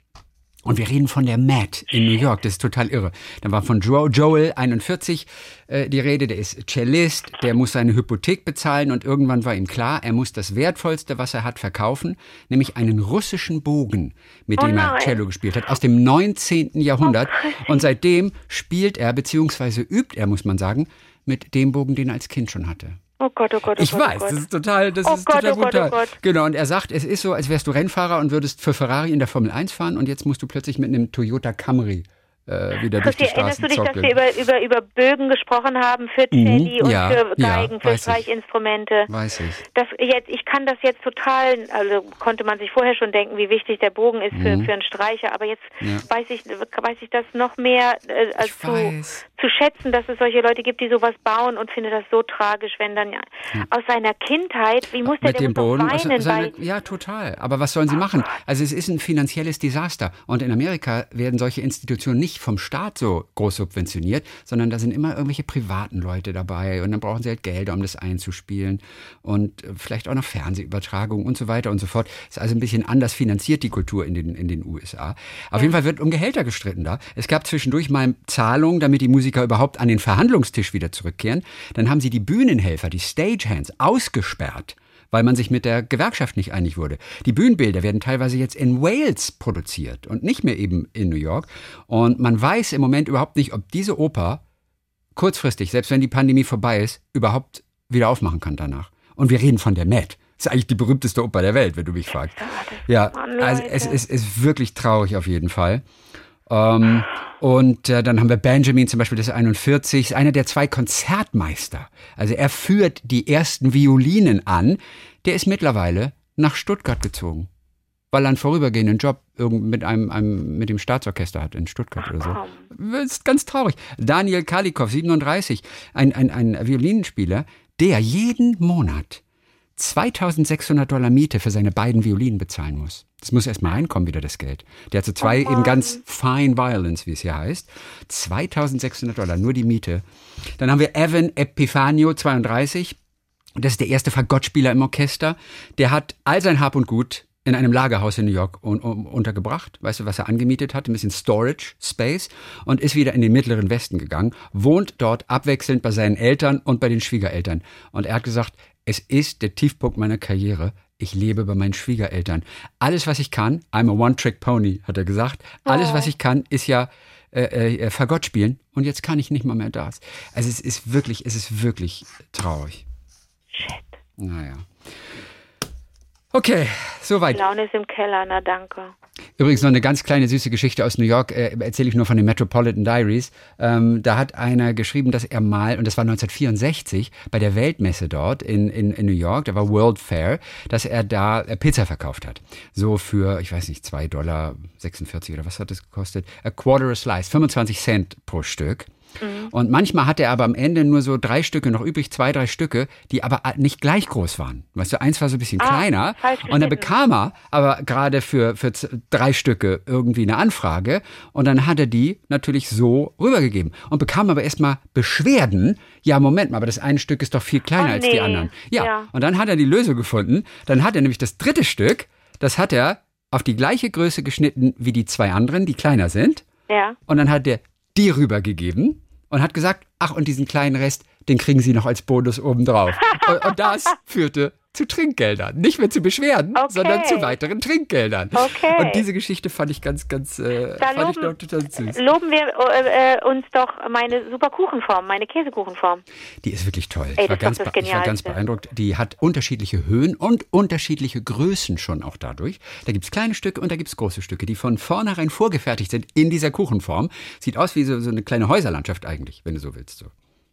S2: Und wir reden von der Matt in New York, das ist total irre. Dann war von Joe, Joel 41 äh, die Rede, der ist Cellist, der muss seine Hypothek bezahlen und irgendwann war ihm klar, er muss das Wertvollste, was er hat, verkaufen, nämlich einen russischen Bogen, mit
S3: Oh
S2: dem er. Cello gespielt hat, aus dem 19. Jahrhundert. und seitdem spielt er, beziehungsweise übt er, muss man sagen, mit dem Bogen, den er als Kind schon hatte.
S3: Oh Gott, oh Gott, oh
S2: Ich
S3: Gott,
S2: weiß,
S3: oh Gott.
S2: das ist total, das
S3: Oh
S2: ist
S3: Gott,
S2: total
S3: oh Gott,
S2: brutal.
S3: oh Gott.
S2: Genau, und er sagt, es ist so, als wärst du Rennfahrer und würdest für Ferrari in der Formel 1 fahren und jetzt musst du plötzlich mit einem Toyota Camry äh, wieder durch die
S3: Christi, erinnerst
S2: Straßen
S3: du dich, dass
S2: zockeln.
S3: wir über, über, über Bögen gesprochen haben für Celli und
S2: Mhm. ja,
S3: für
S2: ja,
S3: Geigen, für
S2: weiß ich.
S3: Streichinstrumente?
S2: Weiß ich.
S3: Das jetzt, ich kann das jetzt total, also konnte man sich vorher schon denken, wie wichtig der Bogen ist für, für einen Streicher, aber jetzt
S2: Mhm. Ja.
S3: weiß ich, weiß ich das noch mehr äh, als zu,
S2: weiß.
S3: zu schätzen, dass es solche Leute gibt, die sowas bauen und finde das so tragisch, wenn dann ja, aus seiner Kindheit, wie muss der,
S2: Mit dem Boden. aus
S3: weinen bei,
S2: ja, total. Aber was sollen sie machen? Also es ist ein finanzielles Desaster. Und in Amerika werden solche Institutionen nicht vom Staat so groß subventioniert, sondern da sind immer irgendwelche privaten Leute dabei. Und dann brauchen sie halt Gelder, um das einzuspielen. Und äh, vielleicht auch noch Fernsehübertragungen und so weiter und so fort. Ist also ein bisschen anders finanziert, die Kultur in den, in den USA. Auf jeden Fall wird um Gehälter gestritten da. Es gab zwischendurch mal Zahlungen, damit die Musiker überhaupt an den Verhandlungstisch wieder zurückkehren. Dann haben sie die Bühnenhelfer, die Stagehands, ausgesperrt weil man sich mit der Gewerkschaft nicht einig wurde. Die Bühnenbilder werden teilweise jetzt in Wales produziert und nicht mehr eben in New York. Und man weiß im Moment überhaupt nicht, ob diese Oper kurzfristig, selbst wenn die Pandemie vorbei ist, überhaupt wieder aufmachen kann danach. Und wir reden von der Met. Das ist eigentlich die berühmteste Oper der Welt, wenn du mich fragst. Ja, also es ist, ist wirklich traurig auf jeden Fall. Ähm, und äh, dann haben wir Benjamin zum Beispiel, das ist 41, ist einer der zwei Konzertmeister. Also er führt die ersten Violinen an. Der ist mittlerweile nach Stuttgart gezogen, weil er einen vorübergehenden Job mit einem, einem mit dem Staatsorchester hat in Stuttgart oder so. Ist ganz traurig. Daniel Kalikow, 37, ein, ein, ein Violinenspieler, der jeden Monat 2600 Dollar Miete für seine beiden Violinen bezahlen muss. Das muss erstmal reinkommen, wieder das Geld. Der hat so zwei eben ganz fine violins, wie es hier heißt. 2600 Dollar, nur die Miete. Dann haben wir Evan Epifanio, 32. Das ist der erste Fagottspieler im Orchester. Der hat all sein Hab und Gut in einem Lagerhaus in New York un un untergebracht. Weißt du, was er angemietet hat? Ein bisschen Storage Space und ist wieder in den mittleren Westen gegangen. Wohnt dort abwechselnd bei seinen Eltern und bei den Schwiegereltern. Und er hat gesagt, es ist der Tiefpunkt meiner Karriere. Ich lebe bei meinen Schwiegereltern. Alles, was ich kann, I'm a One-Trick-Pony, hat er gesagt. Alles, was ich kann, ist ja äh, äh, Fagott spielen. Und jetzt kann ich nicht mal mehr das. Also es ist wirklich, es ist wirklich traurig.
S3: Shit.
S2: Naja. Okay, soweit.
S3: Laune ist im Keller, na danke.
S2: Übrigens noch eine ganz kleine süße Geschichte aus New York, äh, erzähle ich nur von den Metropolitan Diaries. Ähm, da hat einer geschrieben, dass er mal, und das war 1964, bei der Weltmesse dort in, in, in New York, da war World Fair, dass er da äh, Pizza verkauft hat. So für, ich weiß nicht, 2 Dollar 46 oder was hat das gekostet? A quarter a slice, 25 Cent pro Stück. Und manchmal hatte er aber am Ende nur so drei Stücke noch übrig, zwei, drei Stücke, die aber nicht gleich groß waren. Weißt du, eins war so ein bisschen
S3: Ah,
S2: kleiner. Und dann bekam er aber gerade für, für drei Stücke irgendwie eine Anfrage. Und dann hat er die natürlich so rübergegeben. Und bekam aber erstmal Beschwerden. Ja, Moment mal, aber das eine Stück ist doch viel kleiner
S3: Oh,
S2: als die anderen. Ja.
S3: Ja.
S2: Und dann hat er die Lösung gefunden. Dann hat er nämlich das dritte Stück, das hat er auf die gleiche Größe geschnitten wie die zwei anderen, die kleiner sind.
S3: Ja.
S2: Und dann hat er die rübergegeben und hat gesagt, ach, und diesen kleinen Rest, den kriegen Sie noch als Bonus obendrauf. (laughs) und, und das führte zu Trinkgeldern. Nicht mehr zu Beschwerden,
S3: Okay.
S2: sondern zu weiteren Trinkgeldern.
S3: Okay.
S2: Und diese Geschichte fand ich ganz, ganz, äh,
S3: Da
S2: fand ich
S3: loben-
S2: noch total süß.
S3: Loben wir äh, äh, uns doch meine super Kuchenform, meine Käsekuchenform.
S2: Die ist wirklich toll.
S3: Ey,
S2: ich, war ganz, ich war ganz beeindruckt. Die hat unterschiedliche Höhen und unterschiedliche Größen schon auch dadurch. Da gibt's kleine Stücke und da gibt's große Stücke, die von vornherein vorgefertigt sind in dieser Kuchenform. Sieht aus wie so, so eine kleine Häuserlandschaft eigentlich, wenn du so willst. So.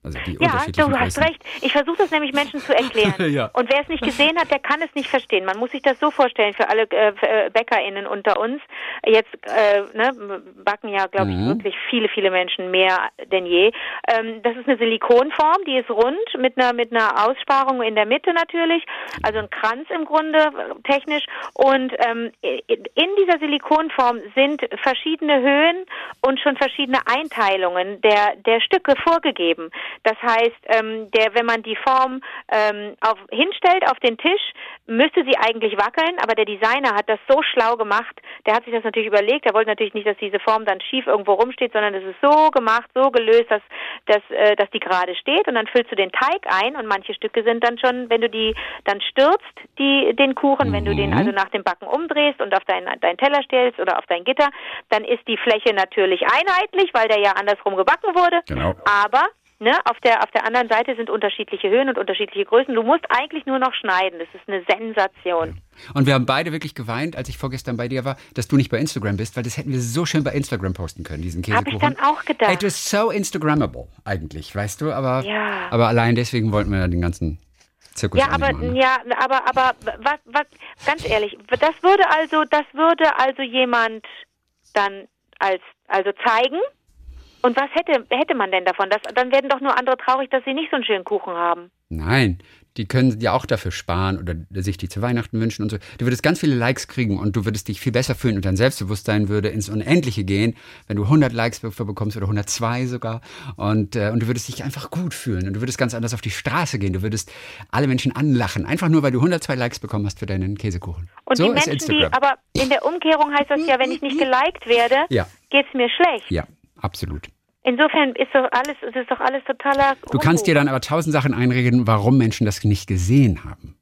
S2: Also die
S3: Ja,
S2: unterschiedlichen
S3: du hast recht. Ich versuche das nämlich Menschen zu erklären. (laughs)
S2: Ja.
S3: Und wer es nicht gesehen hat, der kann es nicht verstehen. Man muss sich das so vorstellen für alle äh, äh, BäckerInnen unter uns. Jetzt äh, ne, backen ja, glaube ich,
S2: Mhm.
S3: wirklich viele, viele Menschen mehr denn je. Ähm, das ist eine Silikonform, die ist rund mit einer mit einer Aussparung in der Mitte natürlich, also ein Kranz im Grunde äh, technisch. Und ähm, in dieser Silikonform sind verschiedene Höhen und schon verschiedene Einteilungen der der Stücke vorgegeben. Das heißt, ähm, der, wenn man die Form ähm, auf, hinstellt auf den Tisch, müsste sie eigentlich wackeln, aber der Designer hat das so schlau gemacht, der hat sich das natürlich überlegt, er wollte natürlich nicht, dass diese Form dann schief irgendwo rumsteht, sondern es ist so gemacht, so gelöst, dass, dass, äh, dass die gerade steht und dann füllst du den Teig ein und manche Stücke sind dann schon, wenn du die dann stürzt, die, den Kuchen, wenn du den also nach dem Backen umdrehst und auf deinen dein Teller stellst oder auf dein Gitter, dann ist die Fläche natürlich einheitlich, weil der ja andersrum gebacken wurde,
S2: Genau.
S3: aber Ne, auf der auf der anderen Seite sind unterschiedliche Höhen und unterschiedliche Größen. Du musst eigentlich nur noch schneiden. Das ist eine Sensation.
S2: Und wir haben beide wirklich geweint, als ich vorgestern bei dir war, dass du nicht bei Instagram bist, weil das hätten wir so schön bei Instagram posten können, diesen
S3: Habe
S2: Käsekuchen.
S3: ich dann auch gedacht.
S2: It was so Instagrammable eigentlich, weißt du, aber,
S3: Ja.
S2: aber allein deswegen wollten wir den ganzen Zirkus
S3: Ja, aber
S2: machen.
S3: ja, aber aber was was ganz ehrlich, das würde also das würde also jemand dann als also zeigen. Und was hätte hätte man denn davon? Das, dann werden doch nur andere traurig, dass sie nicht so einen schönen Kuchen haben.
S2: Nein, die können ja auch dafür sparen oder sich die zu Weihnachten wünschen und so. Du würdest ganz viele Likes kriegen und du würdest dich viel besser fühlen und dein Selbstbewusstsein würde ins Unendliche gehen, wenn du 100 Likes dafür bekommst oder 102 sogar. Und, äh, und du würdest dich einfach gut fühlen und du würdest ganz anders auf die Straße gehen. Du würdest alle Menschen anlachen, einfach nur, weil du 102 Likes bekommen hast für deinen Käsekuchen.
S3: Und
S2: so
S3: die
S2: ist
S3: Menschen, die
S2: Instagram.
S3: aber in der Umkehrung heißt das ja, wenn ich nicht geliked werde,
S2: Ja.
S3: geht's mir schlecht.
S2: ja, absolut.
S3: Insofern ist doch alles, es ist doch alles totaler.
S2: Du kannst dir dann aber tausend Sachen einreden, warum Menschen das nicht gesehen haben.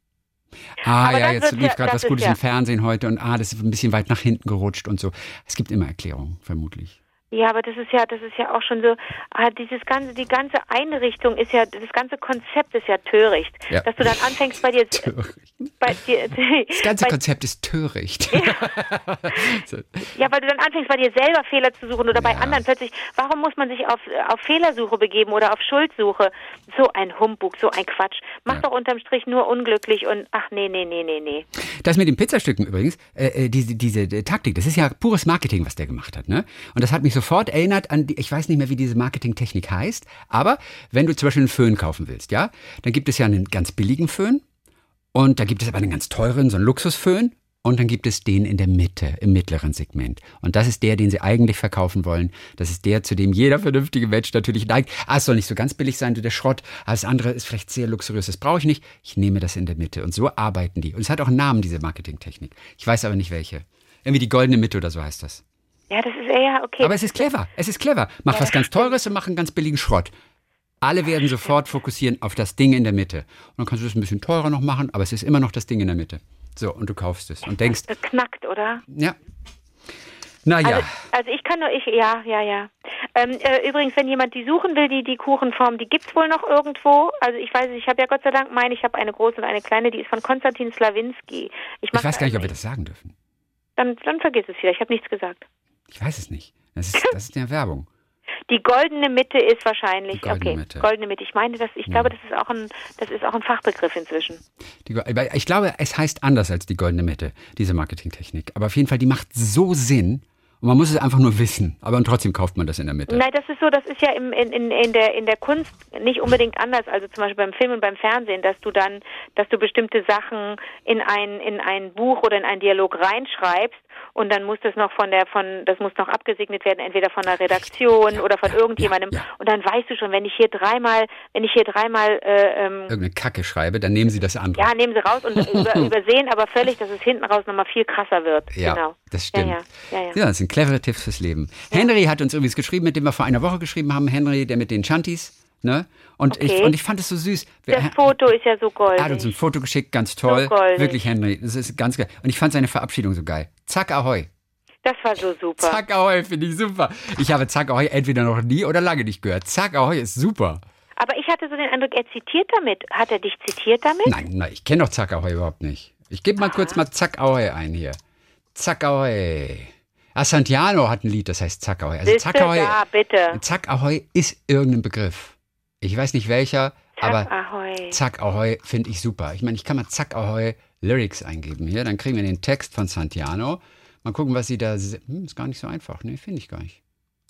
S2: Ah
S3: Aber
S2: ja, jetzt lief
S3: ja-
S2: gerade was Gutes
S3: ja-
S2: im Fernsehen heute und ah, das ist ein bisschen weit nach hinten gerutscht und so. Es gibt immer Erklärungen, vermutlich.
S3: Ja, aber das ist ja, das ist ja auch schon so, ah, dieses ganze, die ganze Einrichtung ist ja, das ganze Konzept ist ja töricht.
S2: Ja.
S3: Dass du dann anfängst bei dir, (laughs) bei dir, (laughs)
S2: Das ganze
S3: bei,
S2: Konzept ist töricht. (laughs) so.
S3: ja, weil du dann anfängst bei dir selber Fehler zu suchen oder bei
S2: Ja.
S3: anderen plötzlich, warum muss man sich auf, auf Fehlersuche begeben oder auf Schuldsuche? So ein Humbug, so ein Quatsch. Macht
S2: Ja.
S3: doch unterm Strich nur unglücklich und ach nee, nee, nee, nee, nee.
S2: Das mit den Pizzastücken übrigens, äh, äh, diese, diese Taktik, das ist ja pures Marketing, was der gemacht hat. Ne? Und das hat mich sofort erinnert an, die, ich weiß nicht mehr, wie diese Marketingtechnik heißt, aber wenn du zum Beispiel einen Föhn kaufen willst, ja, dann gibt es ja einen ganz billigen Föhn und da gibt es aber einen ganz teuren, so einen Luxusföhn. Und dann gibt es den in der Mitte, im mittleren Segment. Und das ist der, den sie eigentlich verkaufen wollen. Das ist der, zu dem jeder vernünftige Mensch natürlich neigt. Ah, es soll nicht so ganz billig sein, du der Schrott. Das andere ist vielleicht sehr luxuriös, das brauche ich nicht. Ich nehme das in der Mitte. Und so arbeiten die. Und es hat auch einen Namen, diese Marketingtechnik. Ich weiß aber nicht welche. Irgendwie die goldene Mitte oder so heißt das.
S3: Ja, das ist eher okay.
S2: Aber es ist clever. Es ist clever. Mach was ganz Teures und mach einen ganz billigen Schrott. Alle werden sofort fokussieren auf das Ding in der Mitte. Und dann kannst du es ein bisschen teurer noch machen, aber es ist immer noch das Ding in der Mitte. So, und du kaufst es und denkst,
S3: das knackt, oder?
S2: ja. Naja,
S3: Also, also ich kann nur, ich, ja, ja, ja. Ähm, äh, übrigens, wenn jemand die suchen will, die, die Kuchenform, die gibt's wohl noch irgendwo. Also ich weiß nicht, ich habe ja Gott sei Dank meine, ich habe eine große und eine kleine, die ist von Konstantin Slawinski.
S2: ich weiß gar nicht, ob wir das sagen dürfen.
S3: Dann, dann vergiss es wieder, ich habe nichts gesagt.
S2: Ich weiß es nicht. Das ist, (laughs) das ist ja Werbung.
S3: Die goldene Mitte ist wahrscheinlich,
S2: Die goldene
S3: okay,
S2: Mitte.
S3: goldene Mitte. Ich meine, das, ich glaube, das ist auch ein, das ist auch ein Fachbegriff inzwischen.
S2: Die, ich glaube, es heißt anders als die goldene Mitte, diese Marketingtechnik. Aber auf jeden Fall, die macht so Sinn Und man muss es einfach nur wissen. Aber trotzdem kauft man das in der Mitte.
S3: Nein, das ist so, das ist ja im, in, in, in, der, in der Kunst nicht unbedingt anders, also zum Beispiel beim Film und beim Fernsehen, dass du dann, dass du bestimmte Sachen in ein, in ein Buch oder in einen Dialog reinschreibst und dann muss das noch von der, von, das muss noch abgesegnet werden, entweder von der Redaktion
S2: Ja,
S3: oder von
S2: ja,
S3: irgendjemandem.
S2: ja.
S3: Und dann weißt du schon, wenn ich hier dreimal, wenn ich hier dreimal äh, ähm,
S2: Irgendeine Kacke schreibe, dann nehmen Sie das andere.
S3: ja, nehmen sie raus und (laughs) über, übersehen aber völlig, dass es hinten raus nochmal viel krasser wird.
S2: Ja,
S3: genau.
S2: das stimmt.
S3: Ja,
S2: das sind clevere Tipps fürs Leben. Henry hat uns übrigens geschrieben, mit dem wir vor einer Woche geschrieben haben. Henry, der mit den Chantis. Ne? Und, ich,
S3: Okay.
S2: und ich fand es so süß.
S3: Das Foto ist ja so goldig.
S2: er hat uns ein Foto geschickt, ganz toll.
S3: goldig.
S2: Wirklich, Henry. Das ist ganz geil. Und ich fand seine Verabschiedung so geil. Zack, ahoi.
S3: Das war so super.
S2: Zack, ahoi, finde ich super. Ich habe Zack, ahoi entweder noch nie oder lange nicht gehört. Zack, ahoi ist super.
S3: Aber ich hatte so den Eindruck, er zitiert damit. Hat er dich zitiert damit?
S2: Nein, nein, ich kenne doch Zack, ahoi überhaupt nicht. Ich gebe mal kurz mal Zack, ahoi ein hier. Zack, ahoi. Ah, Santiano hat ein Lied, das heißt Zack, ahoi. Also? Zack, ahoi.
S3: Ja, bitte.
S2: Zack Ahoi ist irgendein Begriff. Ich weiß nicht welcher, aber
S3: Zack, ahoi.
S2: Zack Ahoi finde ich super. Ich meine, ich kann mal Zack Ahoi Lyrics eingeben hier, dann kriegen wir den Text von Santiano. Mal gucken, was sie da. Hm, ist gar nicht so einfach. Nee, finde ich gar nicht.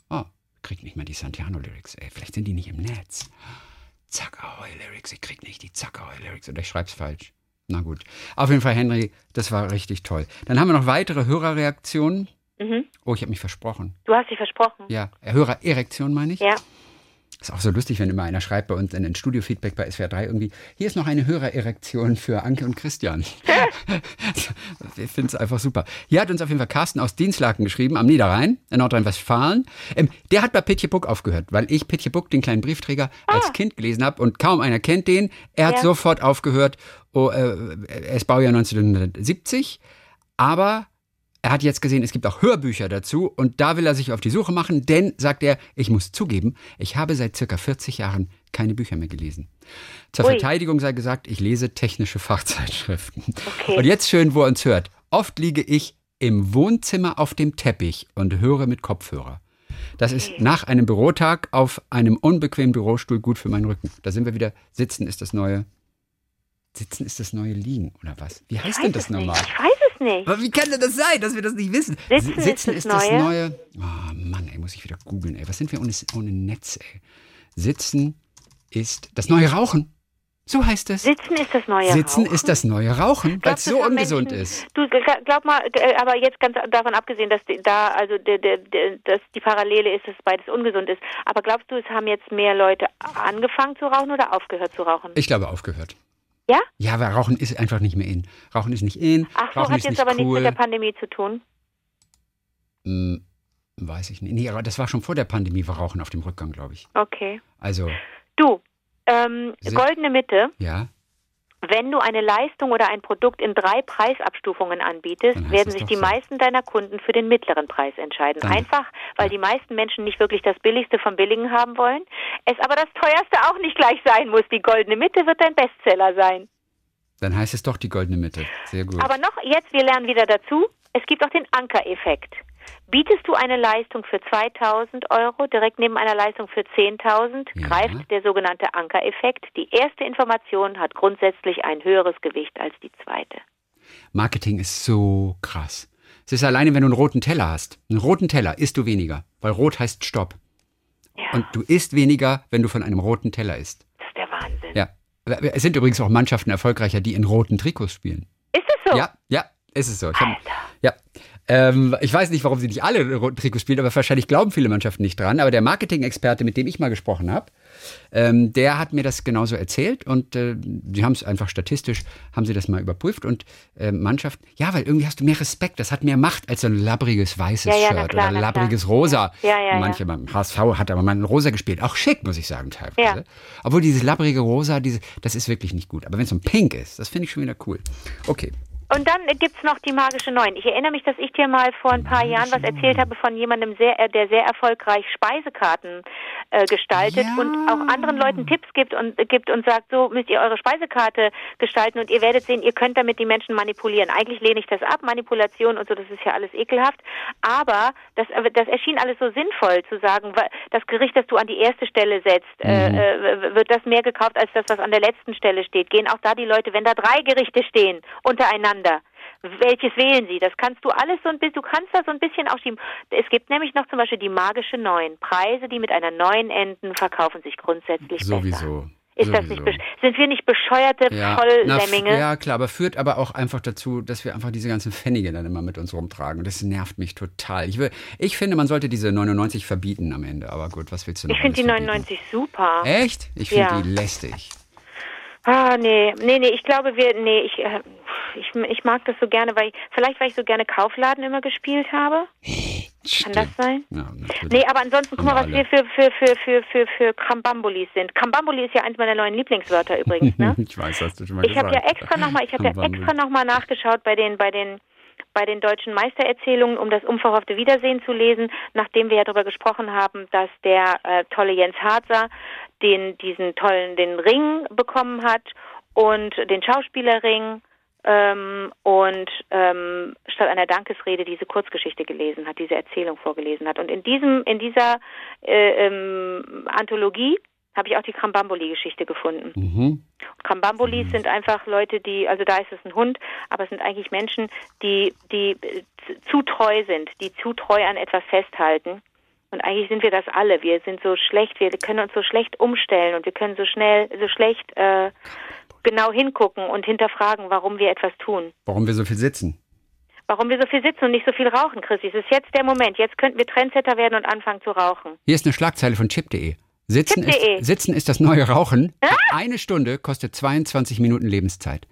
S2: Oh, krieg nicht mal die Santiano Lyrics. Ey, vielleicht sind die nicht im Netz. Zack Ahoi Lyrics. Ich krieg nicht die Zack Ahoi Lyrics oder ich schreib's falsch. Na gut. Auf jeden Fall, Henry, das war richtig toll. Dann haben wir noch weitere Hörerreaktionen.
S3: Mhm.
S2: Oh, ich habe mich versprochen.
S3: Du hast dich versprochen.
S2: Ja, Hörererektion meine ich.
S3: Ja.
S2: Ist auch so lustig, wenn immer einer schreibt bei uns in den Studio-Feedback bei SWR 3 irgendwie, hier ist noch eine Hörererektion für Anke und Christian. (laughs) ich finde es einfach super. Hier hat uns auf jeden Fall Carsten aus Dienstlaken geschrieben, am Niederrhein, in Nordrhein-Westfalen. Ähm, der hat bei Pitje Buck aufgehört, weil ich Pitje Buck, den kleinen Briefträger, als Kind gelesen habe und kaum einer kennt den. Er hat
S3: Ja.
S2: sofort aufgehört. Oh, äh, er ist Baujahr 1970, aber er hat jetzt gesehen, es gibt auch Hörbücher dazu und da will er sich auf die Suche machen, denn, sagt er, ich muss zugeben, ich habe seit circa 40 Jahren keine Bücher mehr gelesen. Zur
S3: Ui.
S2: Verteidigung sei gesagt, ich lese technische (laughs) Fachzeitschriften.
S3: Okay.
S2: Und jetzt schön, wo er uns hört. Oft liege ich im Wohnzimmer auf dem Teppich und höre mit Kopfhörer. Das ist nach einem Bürotag auf einem unbequemen Bürostuhl gut für meinen Rücken. Da sind wir wieder. Sitzen ist das neue. Sitzen ist das neue Liegen, oder was? Wie heißt denn das normal?
S3: Ich weiß nicht.
S2: Aber wie kann denn das sein, dass wir das nicht wissen?
S3: Sitzen ist das Neue.
S2: Oh Mann, ey, muss ich wieder googeln, ey. Was sind wir ohne, ohne Netz, ey? Sitzen ist das neue Rauchen. So heißt es.
S3: Sitzen ist das neue
S2: Sitzen
S3: Rauchen.
S2: ist das neue Rauchen, weil es so ungesund
S3: Menschen-
S2: ist.
S3: Du gl- glaub mal, äh, aber jetzt ganz davon abgesehen, dass die, da also der, der, der, dass die Parallele ist, dass beides ungesund ist. Aber glaubst du, es haben jetzt mehr Leute angefangen zu rauchen oder aufgehört zu rauchen?
S2: Ich glaube, aufgehört.
S3: Ja?
S2: Ja, weil Rauchen ist einfach nicht mehr in. Rauchen ist nicht in.
S3: Ach so,
S2: Rauchen
S3: hat jetzt aber nichts
S2: cool.
S3: mit der Pandemie zu tun.
S2: Hm, weiß ich nicht. Nee, aber das war schon vor der Pandemie, war Rauchen auf dem Rückgang, glaube ich.
S3: Okay.
S2: Also,
S3: Du, ähm, goldene Mitte.
S2: ja.
S3: Wenn du eine Leistung oder ein Produkt in drei Preisabstufungen anbietest, werden sich die
S2: so.
S3: meisten deiner Kunden für den mittleren Preis entscheiden.
S2: Dann-
S3: Einfach, weil die meisten Menschen nicht wirklich das Billigste vom Billigen haben wollen, es aber das Teuerste auch nicht gleich sein muss. Die goldene Mitte wird dein Bestseller sein.
S2: Dann heißt es doch die goldene Mitte. Sehr gut.
S3: Aber noch jetzt, wir lernen wieder dazu, es gibt auch den Ankereffekt. Bietest du eine Leistung für 2000 Euro direkt neben einer Leistung für 10.000,
S2: Ja.
S3: greift der sogenannte Ankereffekt. Die erste Information hat grundsätzlich ein höheres Gewicht als die zweite.
S2: Marketing ist so krass. Es ist alleine, wenn du einen roten Teller hast. Einen roten Teller isst du weniger, weil rot heißt Stopp.
S3: Ja,
S2: Und du isst weniger, wenn du von einem roten Teller isst.
S3: das ist der Wahnsinn.
S2: Ja. Es sind übrigens auch Mannschaften erfolgreicher, die in roten Trikots spielen.
S3: Ist es so?
S2: Ja, ja, ist es so. Ich hab, ja. Ähm, ich weiß nicht, warum sie nicht alle roten Trikots spielen, aber wahrscheinlich glauben viele Mannschaften nicht dran. Aber der Marketing-Experte, mit dem ich mal gesprochen habe, ähm, der hat mir das genauso erzählt und äh, sie haben es einfach statistisch, haben sie das mal überprüft und äh, Mannschaften, ja, weil irgendwie hast du mehr Respekt, das hat mehr Macht als so ein labbriges weißes
S3: Ja, ja,
S2: Shirt
S3: klar,
S2: oder
S3: na klar.
S2: labbriges Rosa.
S3: Ja, ja, ja.
S2: Manche beim HSV hat aber mal ein Rosa gespielt, auch schick, muss ich sagen, teilweise.
S3: Ja.
S2: Obwohl dieses labbrige Rosa, diese, das ist wirklich nicht gut. Aber wenn es so ein Pink ist, das finde ich schon wieder cool. Okay.
S3: Und dann gibt's noch die magische Neun. Ich erinnere mich, dass ich dir mal vor ein paar Jahren was erzählt habe von jemandem, sehr, äh, der sehr erfolgreich Speisekarten äh, gestaltet
S2: Ja.
S3: und auch anderen Leuten Tipps gibt und gibt und sagt, so müsst ihr eure Speisekarte gestalten und ihr werdet sehen, ihr könnt damit die Menschen manipulieren. Eigentlich lehne ich das ab, Manipulation und so, das ist ja alles ekelhaft. Aber das, äh, das erschien alles so sinnvoll zu sagen, das Gericht, das du an die erste Stelle setzt, äh, äh, wird das mehr gekauft als das, was an der letzten Stelle steht. Gehen auch da die Leute, wenn da drei Gerichte stehen, untereinander, hintereinander. Welches wählen Sie? Das kannst du alles so ein bisschen, du kannst da so ein bisschen auch die, es gibt nämlich noch zum Beispiel die magische Neun. Preise, die mit einer Neun enden, verkaufen sich grundsätzlich besser.
S2: Sowieso.
S3: Ist das nicht, sind wir nicht bescheuerte
S2: Ja,
S3: Volllemminge?
S2: ja, klar, aber führt aber auch einfach dazu, dass wir einfach diese ganzen Pfennige dann immer mit uns rumtragen. Das nervt mich total. Ich, will, ich finde, man sollte diese 99 verbieten am Ende. Aber gut, was willst du noch
S3: Ich finde die
S2: alles verbieten?
S3: 99 super.
S2: Echt? Ich finde
S3: Ja.
S2: die lästig.
S3: Ah, nee, nee, nee, ich glaube, wir, nee, ich, äh, ich, ich mag das so gerne, weil ich, vielleicht, weil ich so gerne Kaufladen immer gespielt habe. Kann das sein?
S2: Ja, natürlich.
S3: Nee, aber ansonsten, guck mal, was wir für, für, für, für, für, für Krambambulis sind. Krambambuli ist ja eins meiner neuen Lieblingswörter übrigens, ne? (laughs)
S2: Ich weiß, hast du schon mal
S3: Ich habe
S2: gesagt.
S3: ja extra nochmal, ich habe ja extra noch mal nachgeschaut bei den, bei den, bei den deutschen Meistererzählungen, um das unverhoffte Wiedersehen zu lesen, nachdem wir ja darüber gesprochen haben, dass der äh, tolle Jens Harzer den, diesen tollen, den Ring bekommen hat und den Schauspielerring ähm, und ähm, statt einer Dankesrede diese Kurzgeschichte gelesen hat, diese Erzählung vorgelesen hat. Und in diesem, in dieser äh, ähm, Anthologie habe ich auch die Krambambuli-Geschichte gefunden.
S2: Mhm.
S3: Krambambulis sind einfach Leute, die, also da ist es ein Hund, aber es sind eigentlich Menschen, die, die äh, zu treu sind, die zu treu an etwas festhalten. Und eigentlich sind wir das alle. Wir sind so schlecht, wir können uns so schlecht umstellen und wir können so schnell, so schlecht äh, genau hingucken und hinterfragen, warum wir etwas tun.
S2: Warum wir so viel sitzen.
S3: Warum wir so viel sitzen und nicht so viel rauchen, Chrissy. Es ist jetzt der Moment. Jetzt könnten wir Trendsetter werden und anfangen zu rauchen.
S2: Hier ist eine Schlagzeile von chip.de. Sitzen
S3: Chip.de.
S2: ist, Sitzen ist das neue Rauchen. Eine Stunde kostet 22 Minuten Lebenszeit.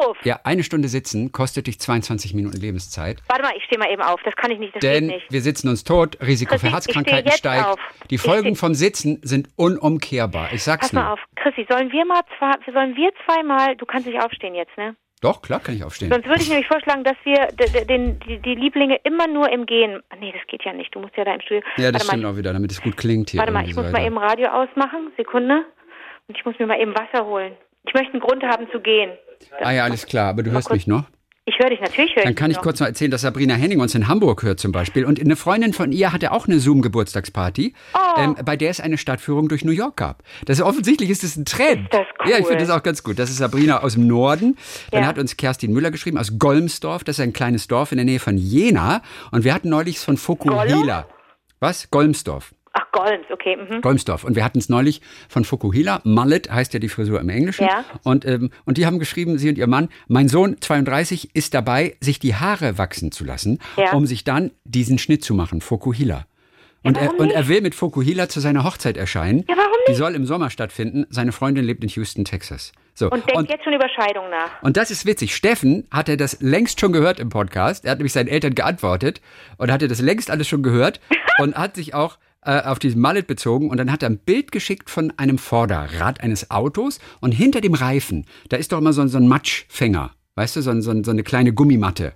S3: Auf!
S2: Ja, eine Stunde sitzen kostet dich 22 Minuten Lebenszeit.
S3: Warte mal, ich stehe mal eben auf. Das kann ich nicht, das
S2: Denn
S3: geht nicht.
S2: wir sitzen uns tot, Risiko
S3: Chrissy,
S2: für Herzkrankheiten steigt.
S3: auf.
S2: Die Folgen vom Sitzen sind unumkehrbar. Ich sag's
S3: Pass mal
S2: nur.
S3: auf, Chrissy, sollen wir mal zwei, sollen wir zweimal, du kannst nicht aufstehen jetzt, ne?
S2: Doch, klar kann ich aufstehen.
S3: Sonst würde ich nämlich vorschlagen, dass wir den, die, die Lieblinge immer nur im Gehen. Nee, das geht ja nicht. Du musst ja da im Studio.
S2: Ja, das stimmt
S3: mal,
S2: auch wieder, damit es gut klingt hier.
S3: warte mal, ich muss
S2: so
S3: mal
S2: weiter.
S3: eben Radio ausmachen. Sekunde. Und ich muss mir mal eben Wasser holen. Ich möchte einen Grund haben zu gehen.
S2: Ah ja, alles klar, aber du hörst
S3: kurz-
S2: mich noch?
S3: Ich höre dich natürlich. Höre
S2: Dann
S3: ich
S2: kann ich
S3: noch.
S2: kurz noch erzählen, dass Sabrina Henning uns in Hamburg hört zum Beispiel. Und eine Freundin von ihr hatte auch eine Zoom-Geburtstagsparty,
S3: Oh.
S2: ähm, bei der es eine Stadtführung durch New York gab. Das ist offensichtlich ist das ein Trend.
S3: Ist das cool.
S2: Ja, ich finde das auch ganz gut. Das ist Sabrina aus dem Norden. Dann
S3: Ja.
S2: hat uns Kerstin Müller geschrieben aus Golmsdorf. Das ist ein kleines Dorf in der Nähe von Jena. Und wir hatten neulich von Fukuhila. Was? Golmsdorf.
S3: Ach, Golms, okay. Mhm.
S2: Golmsdorf. Und wir hatten es neulich von Fukuhila. Mullet heißt ja die Frisur im Englischen.
S3: Ja.
S2: Und, ähm, und die haben geschrieben, sie und ihr Mann, mein Sohn 32 ist dabei, sich die Haare wachsen zu lassen,
S3: Ja.
S2: um sich dann diesen Schnitt zu machen, Fukuhila. Und, er,
S3: warum
S2: und er will mit Fukuhila zu seiner Hochzeit erscheinen.
S3: Ja, warum
S2: Die
S3: nicht?
S2: soll im Sommer stattfinden. Seine Freundin lebt in Houston, Texas. So.
S3: Und denkt jetzt schon über Scheidung nach.
S2: Und das ist witzig. Steffen hatte das längst schon gehört im Podcast. Er hat nämlich seinen Eltern geantwortet und hatte das längst alles schon gehört (laughs) und hat sich auch äh, auf diesen Mallet bezogen. Und dann hat er ein Bild geschickt von einem Vorderrad eines Autos und hinter dem Reifen, da ist doch immer so, ein- so ein Matschfänger. Weißt du, so, so, so eine kleine Gummimatte.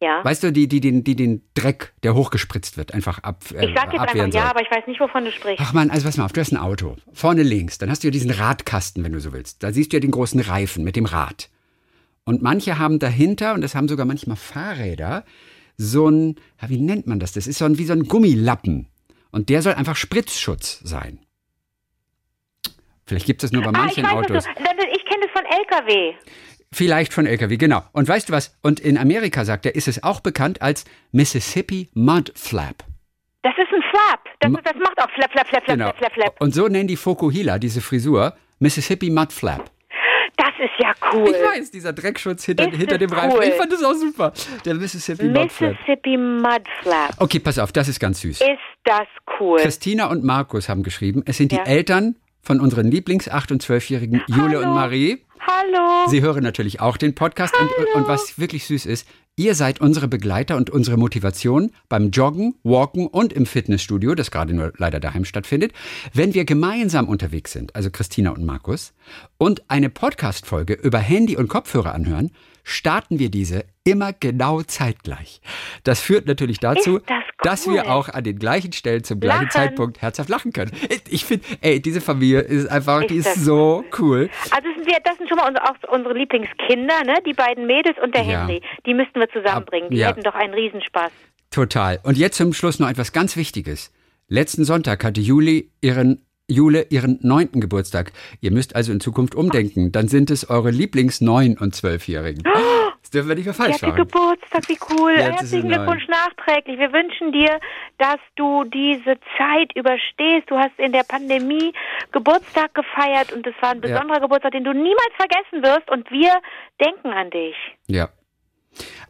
S3: Ja.
S2: Weißt du, die, die, den, die den Dreck, der hochgespritzt wird, einfach ab, äh,
S3: ich sag jetzt einfach ja,
S2: soll.
S3: aber ich weiß nicht, wovon du sprichst.
S2: Ach man, also pass mal auf, du hast ein Auto. Vorne links, dann hast du ja diesen Radkasten, wenn du so willst. Da siehst du ja den großen Reifen mit dem Rad. Und manche haben dahinter, und das haben sogar manchmal Fahrräder, so ein, ja, wie nennt man das? Das ist so ein, wie so ein Gummilappen. Und der soll einfach Spritzschutz sein. Vielleicht gibt es das nur bei
S3: ah, ich
S2: manchen
S3: weiß,
S2: Autos.
S3: du, ich kenne das von LKW.
S2: Vielleicht von LKW, genau. Und weißt du was? Und in Amerika, sagt er, ist es auch bekannt als Mississippi Mud Flap.
S3: Das ist ein Flap. Das, das macht auch Flap, Flap, Flap, Flap,
S2: Genau.
S3: Flap, Flap, Flap.
S2: Und so nennen die Fokuhila diese Frisur Mississippi Mud Flap.
S3: Das ist ja cool.
S2: Ich weiß, dieser Dreckschutz hinter,
S3: Ist
S2: hinter dem Reifen.
S3: cool.
S2: Ich fand das auch super. Der Mississippi.
S3: Mississippi Mud Flap.
S2: Okay, pass auf, das ist ganz süß.
S3: Ist das cool?
S2: Christina und Markus haben geschrieben, es sind die
S3: Ja.
S2: Eltern von unseren Lieblings- 8- und 12-jährigen Jule und
S3: Hallo.
S2: Marie.
S3: Hallo.
S2: Sie hören natürlich auch den Podcast und, und, und was wirklich süß ist, ihr seid unsere Begleiter und unsere Motivation beim Joggen, Walken und im Fitnessstudio, das gerade nur leider daheim stattfindet, wenn wir gemeinsam unterwegs sind, also Christina und Markus, und eine Podcast-Folge über Handy und Kopfhörer anhören, starten wir diese immer genau zeitgleich. Das führt natürlich dazu,
S3: Ist das
S2: dass
S3: cool.
S2: wir auch an den gleichen Stellen zum gleichen
S3: Lachen.
S2: Zeitpunkt herzhaft lachen können. Ich finde, ey, diese Familie ist einfach, die
S3: Ist
S2: ist
S3: das
S2: so cool.
S3: Also sind wir, das sind schon mal unsere, auch unsere Lieblingskinder, ne? Die beiden Mädels und der
S2: Ja.
S3: Henry. Die müssten wir zusammenbringen. Die
S2: ja.
S3: hätten doch einen Riesenspaß.
S2: Total. Und jetzt zum Schluss noch etwas ganz Wichtiges. Letzten Sonntag hatte Juli ihren Jule ihren neunten Geburtstag. Ihr müsst also in Zukunft umdenken. Dann sind es eure Lieblings-9- und Zwölfjährigen. Das dürfen wir nicht mehr falsch sagen.
S3: Geburtstag, wie cool.
S2: Ja, jetzt
S3: Herzlichen. Glückwunsch nachträglich. Wir wünschen dir, dass du diese Zeit überstehst. Du hast in der Pandemie Geburtstag gefeiert und es war ein
S2: Ja.
S3: besonderer Geburtstag, den du niemals vergessen wirst und wir denken an dich.
S2: Ja.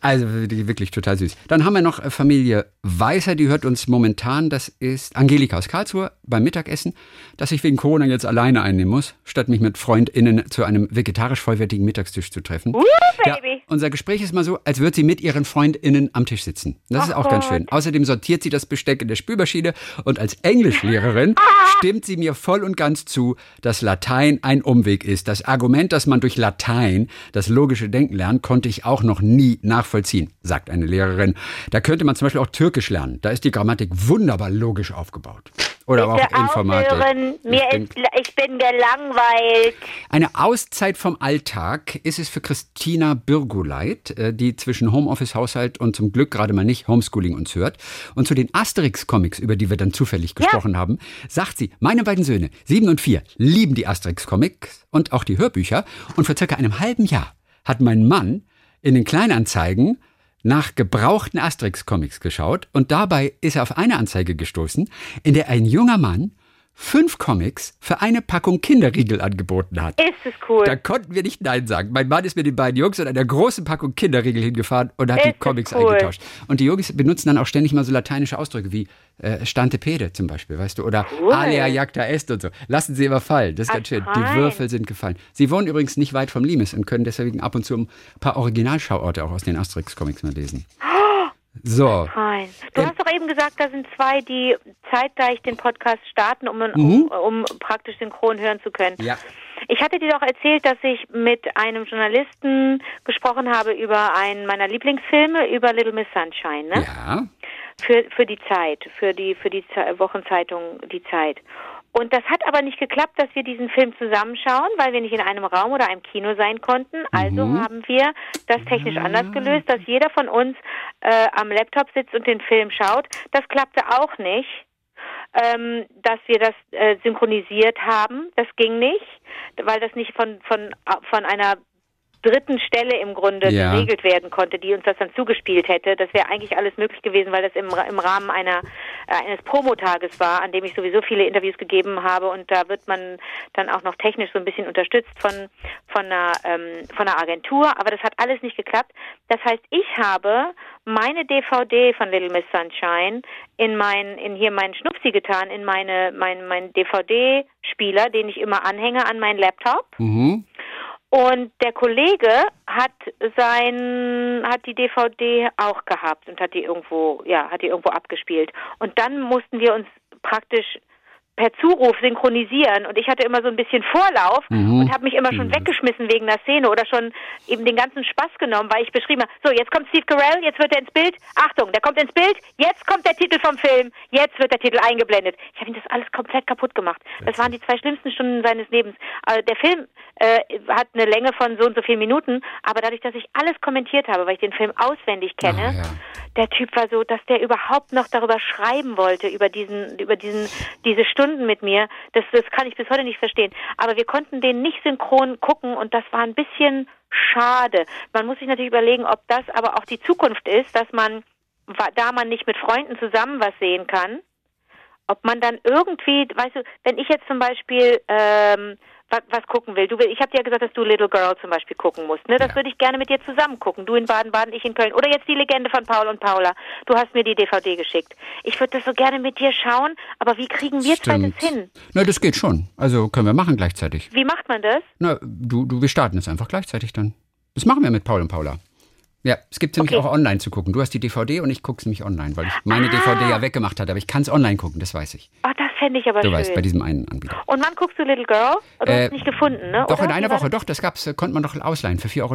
S2: Also wirklich total süß. Dann haben wir noch Familie Weißer, die hört uns momentan. Das ist Angelika aus Karlsruhe beim Mittagessen, dass ich wegen Corona jetzt alleine einnehmen muss, statt mich mit FreundInnen zu einem vegetarisch vollwertigen Mittagstisch zu treffen.
S3: Uh,
S2: Ja, unser Gespräch ist mal so, als würde sie mit ihren FreundInnen am Tisch sitzen. Das ist
S3: Ach
S2: auch ganz
S3: Gott.
S2: schön. Außerdem sortiert sie das Besteck in der Spülmaschine und als Englischlehrerin (laughs) stimmt sie mir voll und ganz zu, dass Latein ein Umweg ist. Das Argument, dass man durch Latein das logische Denken lernt, konnte ich auch noch nie nachvollziehen, sagt eine Lehrerin. Da könnte man zum Beispiel auch Türkisch lernen. Da ist die Grammatik wunderbar logisch aufgebaut. Oder aber auch Informatik.
S3: aufhören. Mir
S2: Ich bin-
S3: ist, ich bin gelangweilt.
S2: Eine Auszeit vom Alltag ist es für Christina Birguleit, äh, die zwischen Homeoffice, Haushalt und zum Glück gerade mal nicht Homeschooling uns hört. Und zu den Asterix-Comics, über die wir dann zufällig gesprochen haben, sagt sie, meine beiden Söhne, sieben und vier, lieben die Asterix-Comics und auch die Hörbücher. Und vor circa einem halben Jahr hat mein Mann in den Kleinanzeigen nach gebrauchten Asterix-Comics geschaut und dabei ist er auf eine Anzeige gestoßen, in der ein junger Mann fünf Comics für eine Packung Kinderriegel angeboten hat.
S3: Ist es cool.
S2: Da konnten wir nicht Nein sagen. Mein Mann ist mit den beiden Jungs und einer großen Packung Kinderriegel hingefahren und hat die
S3: Ist
S2: Comics
S3: cool.
S2: eingetauscht. Und die Jungs benutzen dann auch ständig mal so lateinische Ausdrücke wie äh, Stante Pede zum Beispiel, weißt du, oder
S3: Cool.
S2: Alea jacta est und so. Lassen sie immer fallen. Das ist
S3: Ach,
S2: ganz schön. Die Würfel sind gefallen. Sie wohnen übrigens nicht weit vom Limes und können deswegen ab und zu ein paar Originalschauorte auch aus den Asterix-Comics mal lesen. So.
S3: Fein. Du
S2: Ähm,
S3: hast doch eben gesagt, da sind zwei, die zeitgleich den Podcast starten, um,
S2: Mhm.
S3: um, um praktisch synchron hören zu können.
S2: Ja.
S3: Ich hatte dir doch erzählt, dass ich mit einem Journalisten gesprochen habe über einen meiner Lieblingsfilme, über Little Miss Sunshine, ne?
S2: Ja.
S3: Für, für die Zeit, für die, für die Ze- Wochenzeitung Die Zeit. Und das hat aber nicht geklappt, dass wir diesen Film zusammenschauen, weil wir nicht in einem Raum oder einem Kino sein konnten. Also haben wir das technisch anders gelöst, dass jeder von uns äh, am Laptop sitzt und den Film schaut. Das klappte auch nicht, ähm, dass wir das äh, synchronisiert haben. Das ging nicht, weil das nicht von, von, von einer dritten Stelle im Grunde
S2: Ja.
S3: geregelt werden konnte, die uns das dann zugespielt hätte. Das wäre eigentlich alles möglich gewesen, weil das im, im Rahmen einer äh, eines Promotages war, an dem ich sowieso viele Interviews gegeben habe und da wird man dann auch noch technisch so ein bisschen unterstützt von von einer ähm, von einer Agentur, aber das hat alles nicht geklappt. Das heißt, ich habe meine DVD von Little Miss Sunshine in mein in hier meinen Schnupsi getan, in meine mein mein DVD Spieler, den ich immer anhänge an meinen Laptop.
S2: Mhm.
S3: Und der Kollege hat sein, hat die DVD auch gehabt und hat die irgendwo, ja, hat die irgendwo abgespielt. Und dann mussten wir uns praktisch per Zuruf synchronisieren und ich hatte immer so ein bisschen Vorlauf
S2: Mhm.
S3: und habe mich immer schon weggeschmissen wegen der Szene oder schon eben den ganzen Spaß genommen, weil ich beschrieben habe, so jetzt kommt Steve Carell, jetzt wird er ins Bild, Achtung, der kommt ins Bild, jetzt kommt der Titel vom Film, jetzt wird der Titel eingeblendet. Ich habe ihm das alles komplett kaputt gemacht. Das waren die zwei schlimmsten Stunden seines Lebens. Also der Film äh, hat eine Länge von so und so vielen Minuten, aber dadurch, dass ich alles kommentiert habe, weil ich den Film auswendig kenne,
S2: Ah, ja.
S3: der Typ war so, dass der überhaupt noch darüber schreiben wollte, über diesen, über diesen, diese Stunden mit mir. Das, das kann ich bis heute nicht verstehen. Aber wir konnten den nicht synchron gucken und das war ein bisschen schade. Man muss sich natürlich überlegen, ob das aber auch die Zukunft ist, dass man, da man nicht mit Freunden zusammen was sehen kann, ob man dann irgendwie, weißt du, wenn ich jetzt zum Beispiel ähm, was, was gucken will, du ich habe dir ja gesagt, dass du Little Girl zum Beispiel gucken musst, ne? Das
S2: Ja.
S3: würde ich gerne mit dir zusammen gucken. Du in Baden-Baden, ich in Köln. Oder jetzt die Legende von Paul und Paula. Du hast mir die DVD geschickt. Ich würde das so gerne mit dir schauen, aber wie kriegen wir zwei
S2: Stimmt.
S3: das hin?
S2: Na, das geht schon. Also können wir machen gleichzeitig.
S3: Wie macht man das?
S2: Na, du, du, wir starten es einfach gleichzeitig dann. Das machen wir mit Paul und Paula. Ja, es gibt nämlich
S3: Okay.
S2: auch online zu gucken. Du hast die DVD und ich gucke es nämlich online, weil ich meine
S3: Ah.
S2: DVD ja weggemacht hatte. Aber ich kann es online gucken, das weiß ich.
S3: Das fände ich aber
S2: Du
S3: schön.
S2: weißt, bei diesem einen Anbieter.
S3: und wann guckst du Little Girl? Du
S2: Äh,
S3: hast es nicht gefunden, ne?
S2: Doch,
S3: Oder?
S2: in einer Woche,
S3: das?
S2: doch, das gab's, äh, konnte man doch ausleihen für 4,90 Euro.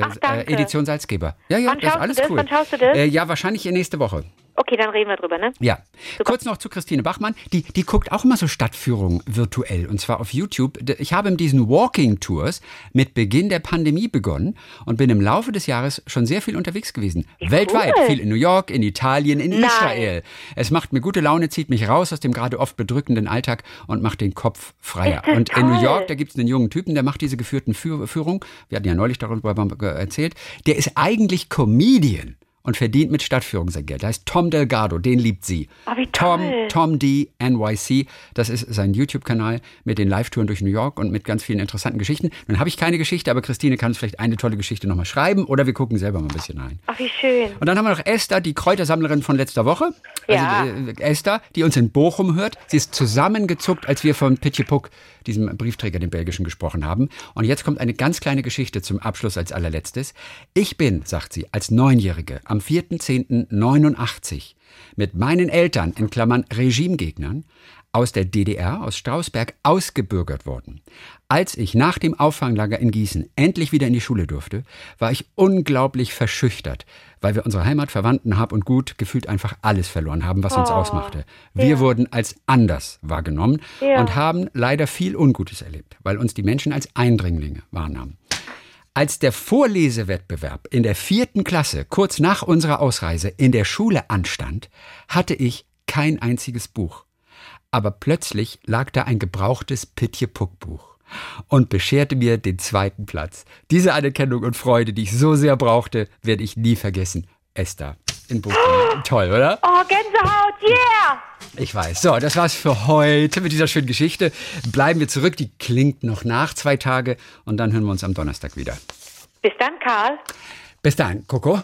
S2: Äh,
S3: Ach, danke.
S2: äh, Edition Salzgeber. Ja, ja,
S3: Wann
S2: das ist alles
S3: das?
S2: cool.
S3: Wann schaust du das?
S2: Äh, ja, wahrscheinlich nächste Woche.
S3: Okay, dann reden wir drüber, ne?
S2: Ja. Kurz noch zu Christine Bachmann. Die, die guckt auch immer so Stadtführungen virtuell und zwar auf YouTube. Ich habe in diesen Walking Tours mit Beginn der Pandemie begonnen und bin im Laufe des Jahres schon sehr viel unterwegs gewesen.
S3: Wie
S2: Weltweit.
S3: cool.
S2: Viel in New York, in Italien, in
S3: Nein.
S2: Israel. Es macht mir gute Laune, zieht mich raus aus dem gerade oft bedrückenden Alltag und macht den Kopf freier. Und in New. York, da gibt es einen jungen Typen, der macht diese geführten Führ Führungen. Wir hatten ja neulich darüber erzählt. Der ist eigentlich Comedian und verdient mit Stadtführung sein Geld. Der heißt Tom Delgado, den liebt sie.
S3: Ah, wie
S2: Tom,
S3: toll.
S2: Tom D. NYC, das ist sein YouTube-Kanal mit den Live-Touren durch New York und mit ganz vielen interessanten Geschichten. Nun habe ich keine Geschichte, aber Christine kann uns vielleicht eine tolle Geschichte nochmal schreiben oder wir gucken selber mal ein bisschen rein.
S3: Ach, wie schön.
S2: Und dann haben wir noch Esther, die Kräutersammlerin von letzter Woche.
S3: Ja.
S2: Also äh, Esther, die uns in Bochum hört. Sie ist zusammengezuckt, als wir von Pitjepuck, diesem Briefträger, dem belgischen, gesprochen haben. Und jetzt kommt eine ganz kleine Geschichte zum Abschluss als allerletztes. Ich bin, sagt sie, als Neunjährige am 4.10.89 mit meinen Eltern, in Klammern Regimegegnern, aus der DDR, aus Strausberg, ausgebürgert worden. Als ich nach dem Auffanglager in Gießen endlich wieder in die Schule durfte, war ich unglaublich verschüchtert, weil wir unsere Heimat, Verwandten, Hab und Gut gefühlt einfach alles verloren haben, was uns ausmachte. Wir wurden als anders wahrgenommen
S3: Ja.
S2: und haben leider viel Ungutes erlebt, weil uns die Menschen als Eindringlinge wahrnahmen. Als der Vorlesewettbewerb in der vierten Klasse kurz nach unserer Ausreise in der Schule anstand, hatte ich kein einziges Buch. Aber plötzlich lag da ein gebrauchtes Pitje-Puck-Buch und bescherte mir den zweiten Platz. Diese Anerkennung und Freude, die ich so sehr brauchte, werde ich nie vergessen. Esther in Bochum. Toll, oder?
S3: Oh, Gänsehaut, yeah!
S2: Ich weiß. So, das war's für heute mit dieser schönen Geschichte. Bleiben wir zurück. Die klingt noch nach zwei Tage und dann hören wir uns am Donnerstag wieder.
S3: Bis dann, Karl.
S2: Bis dahin, Coco.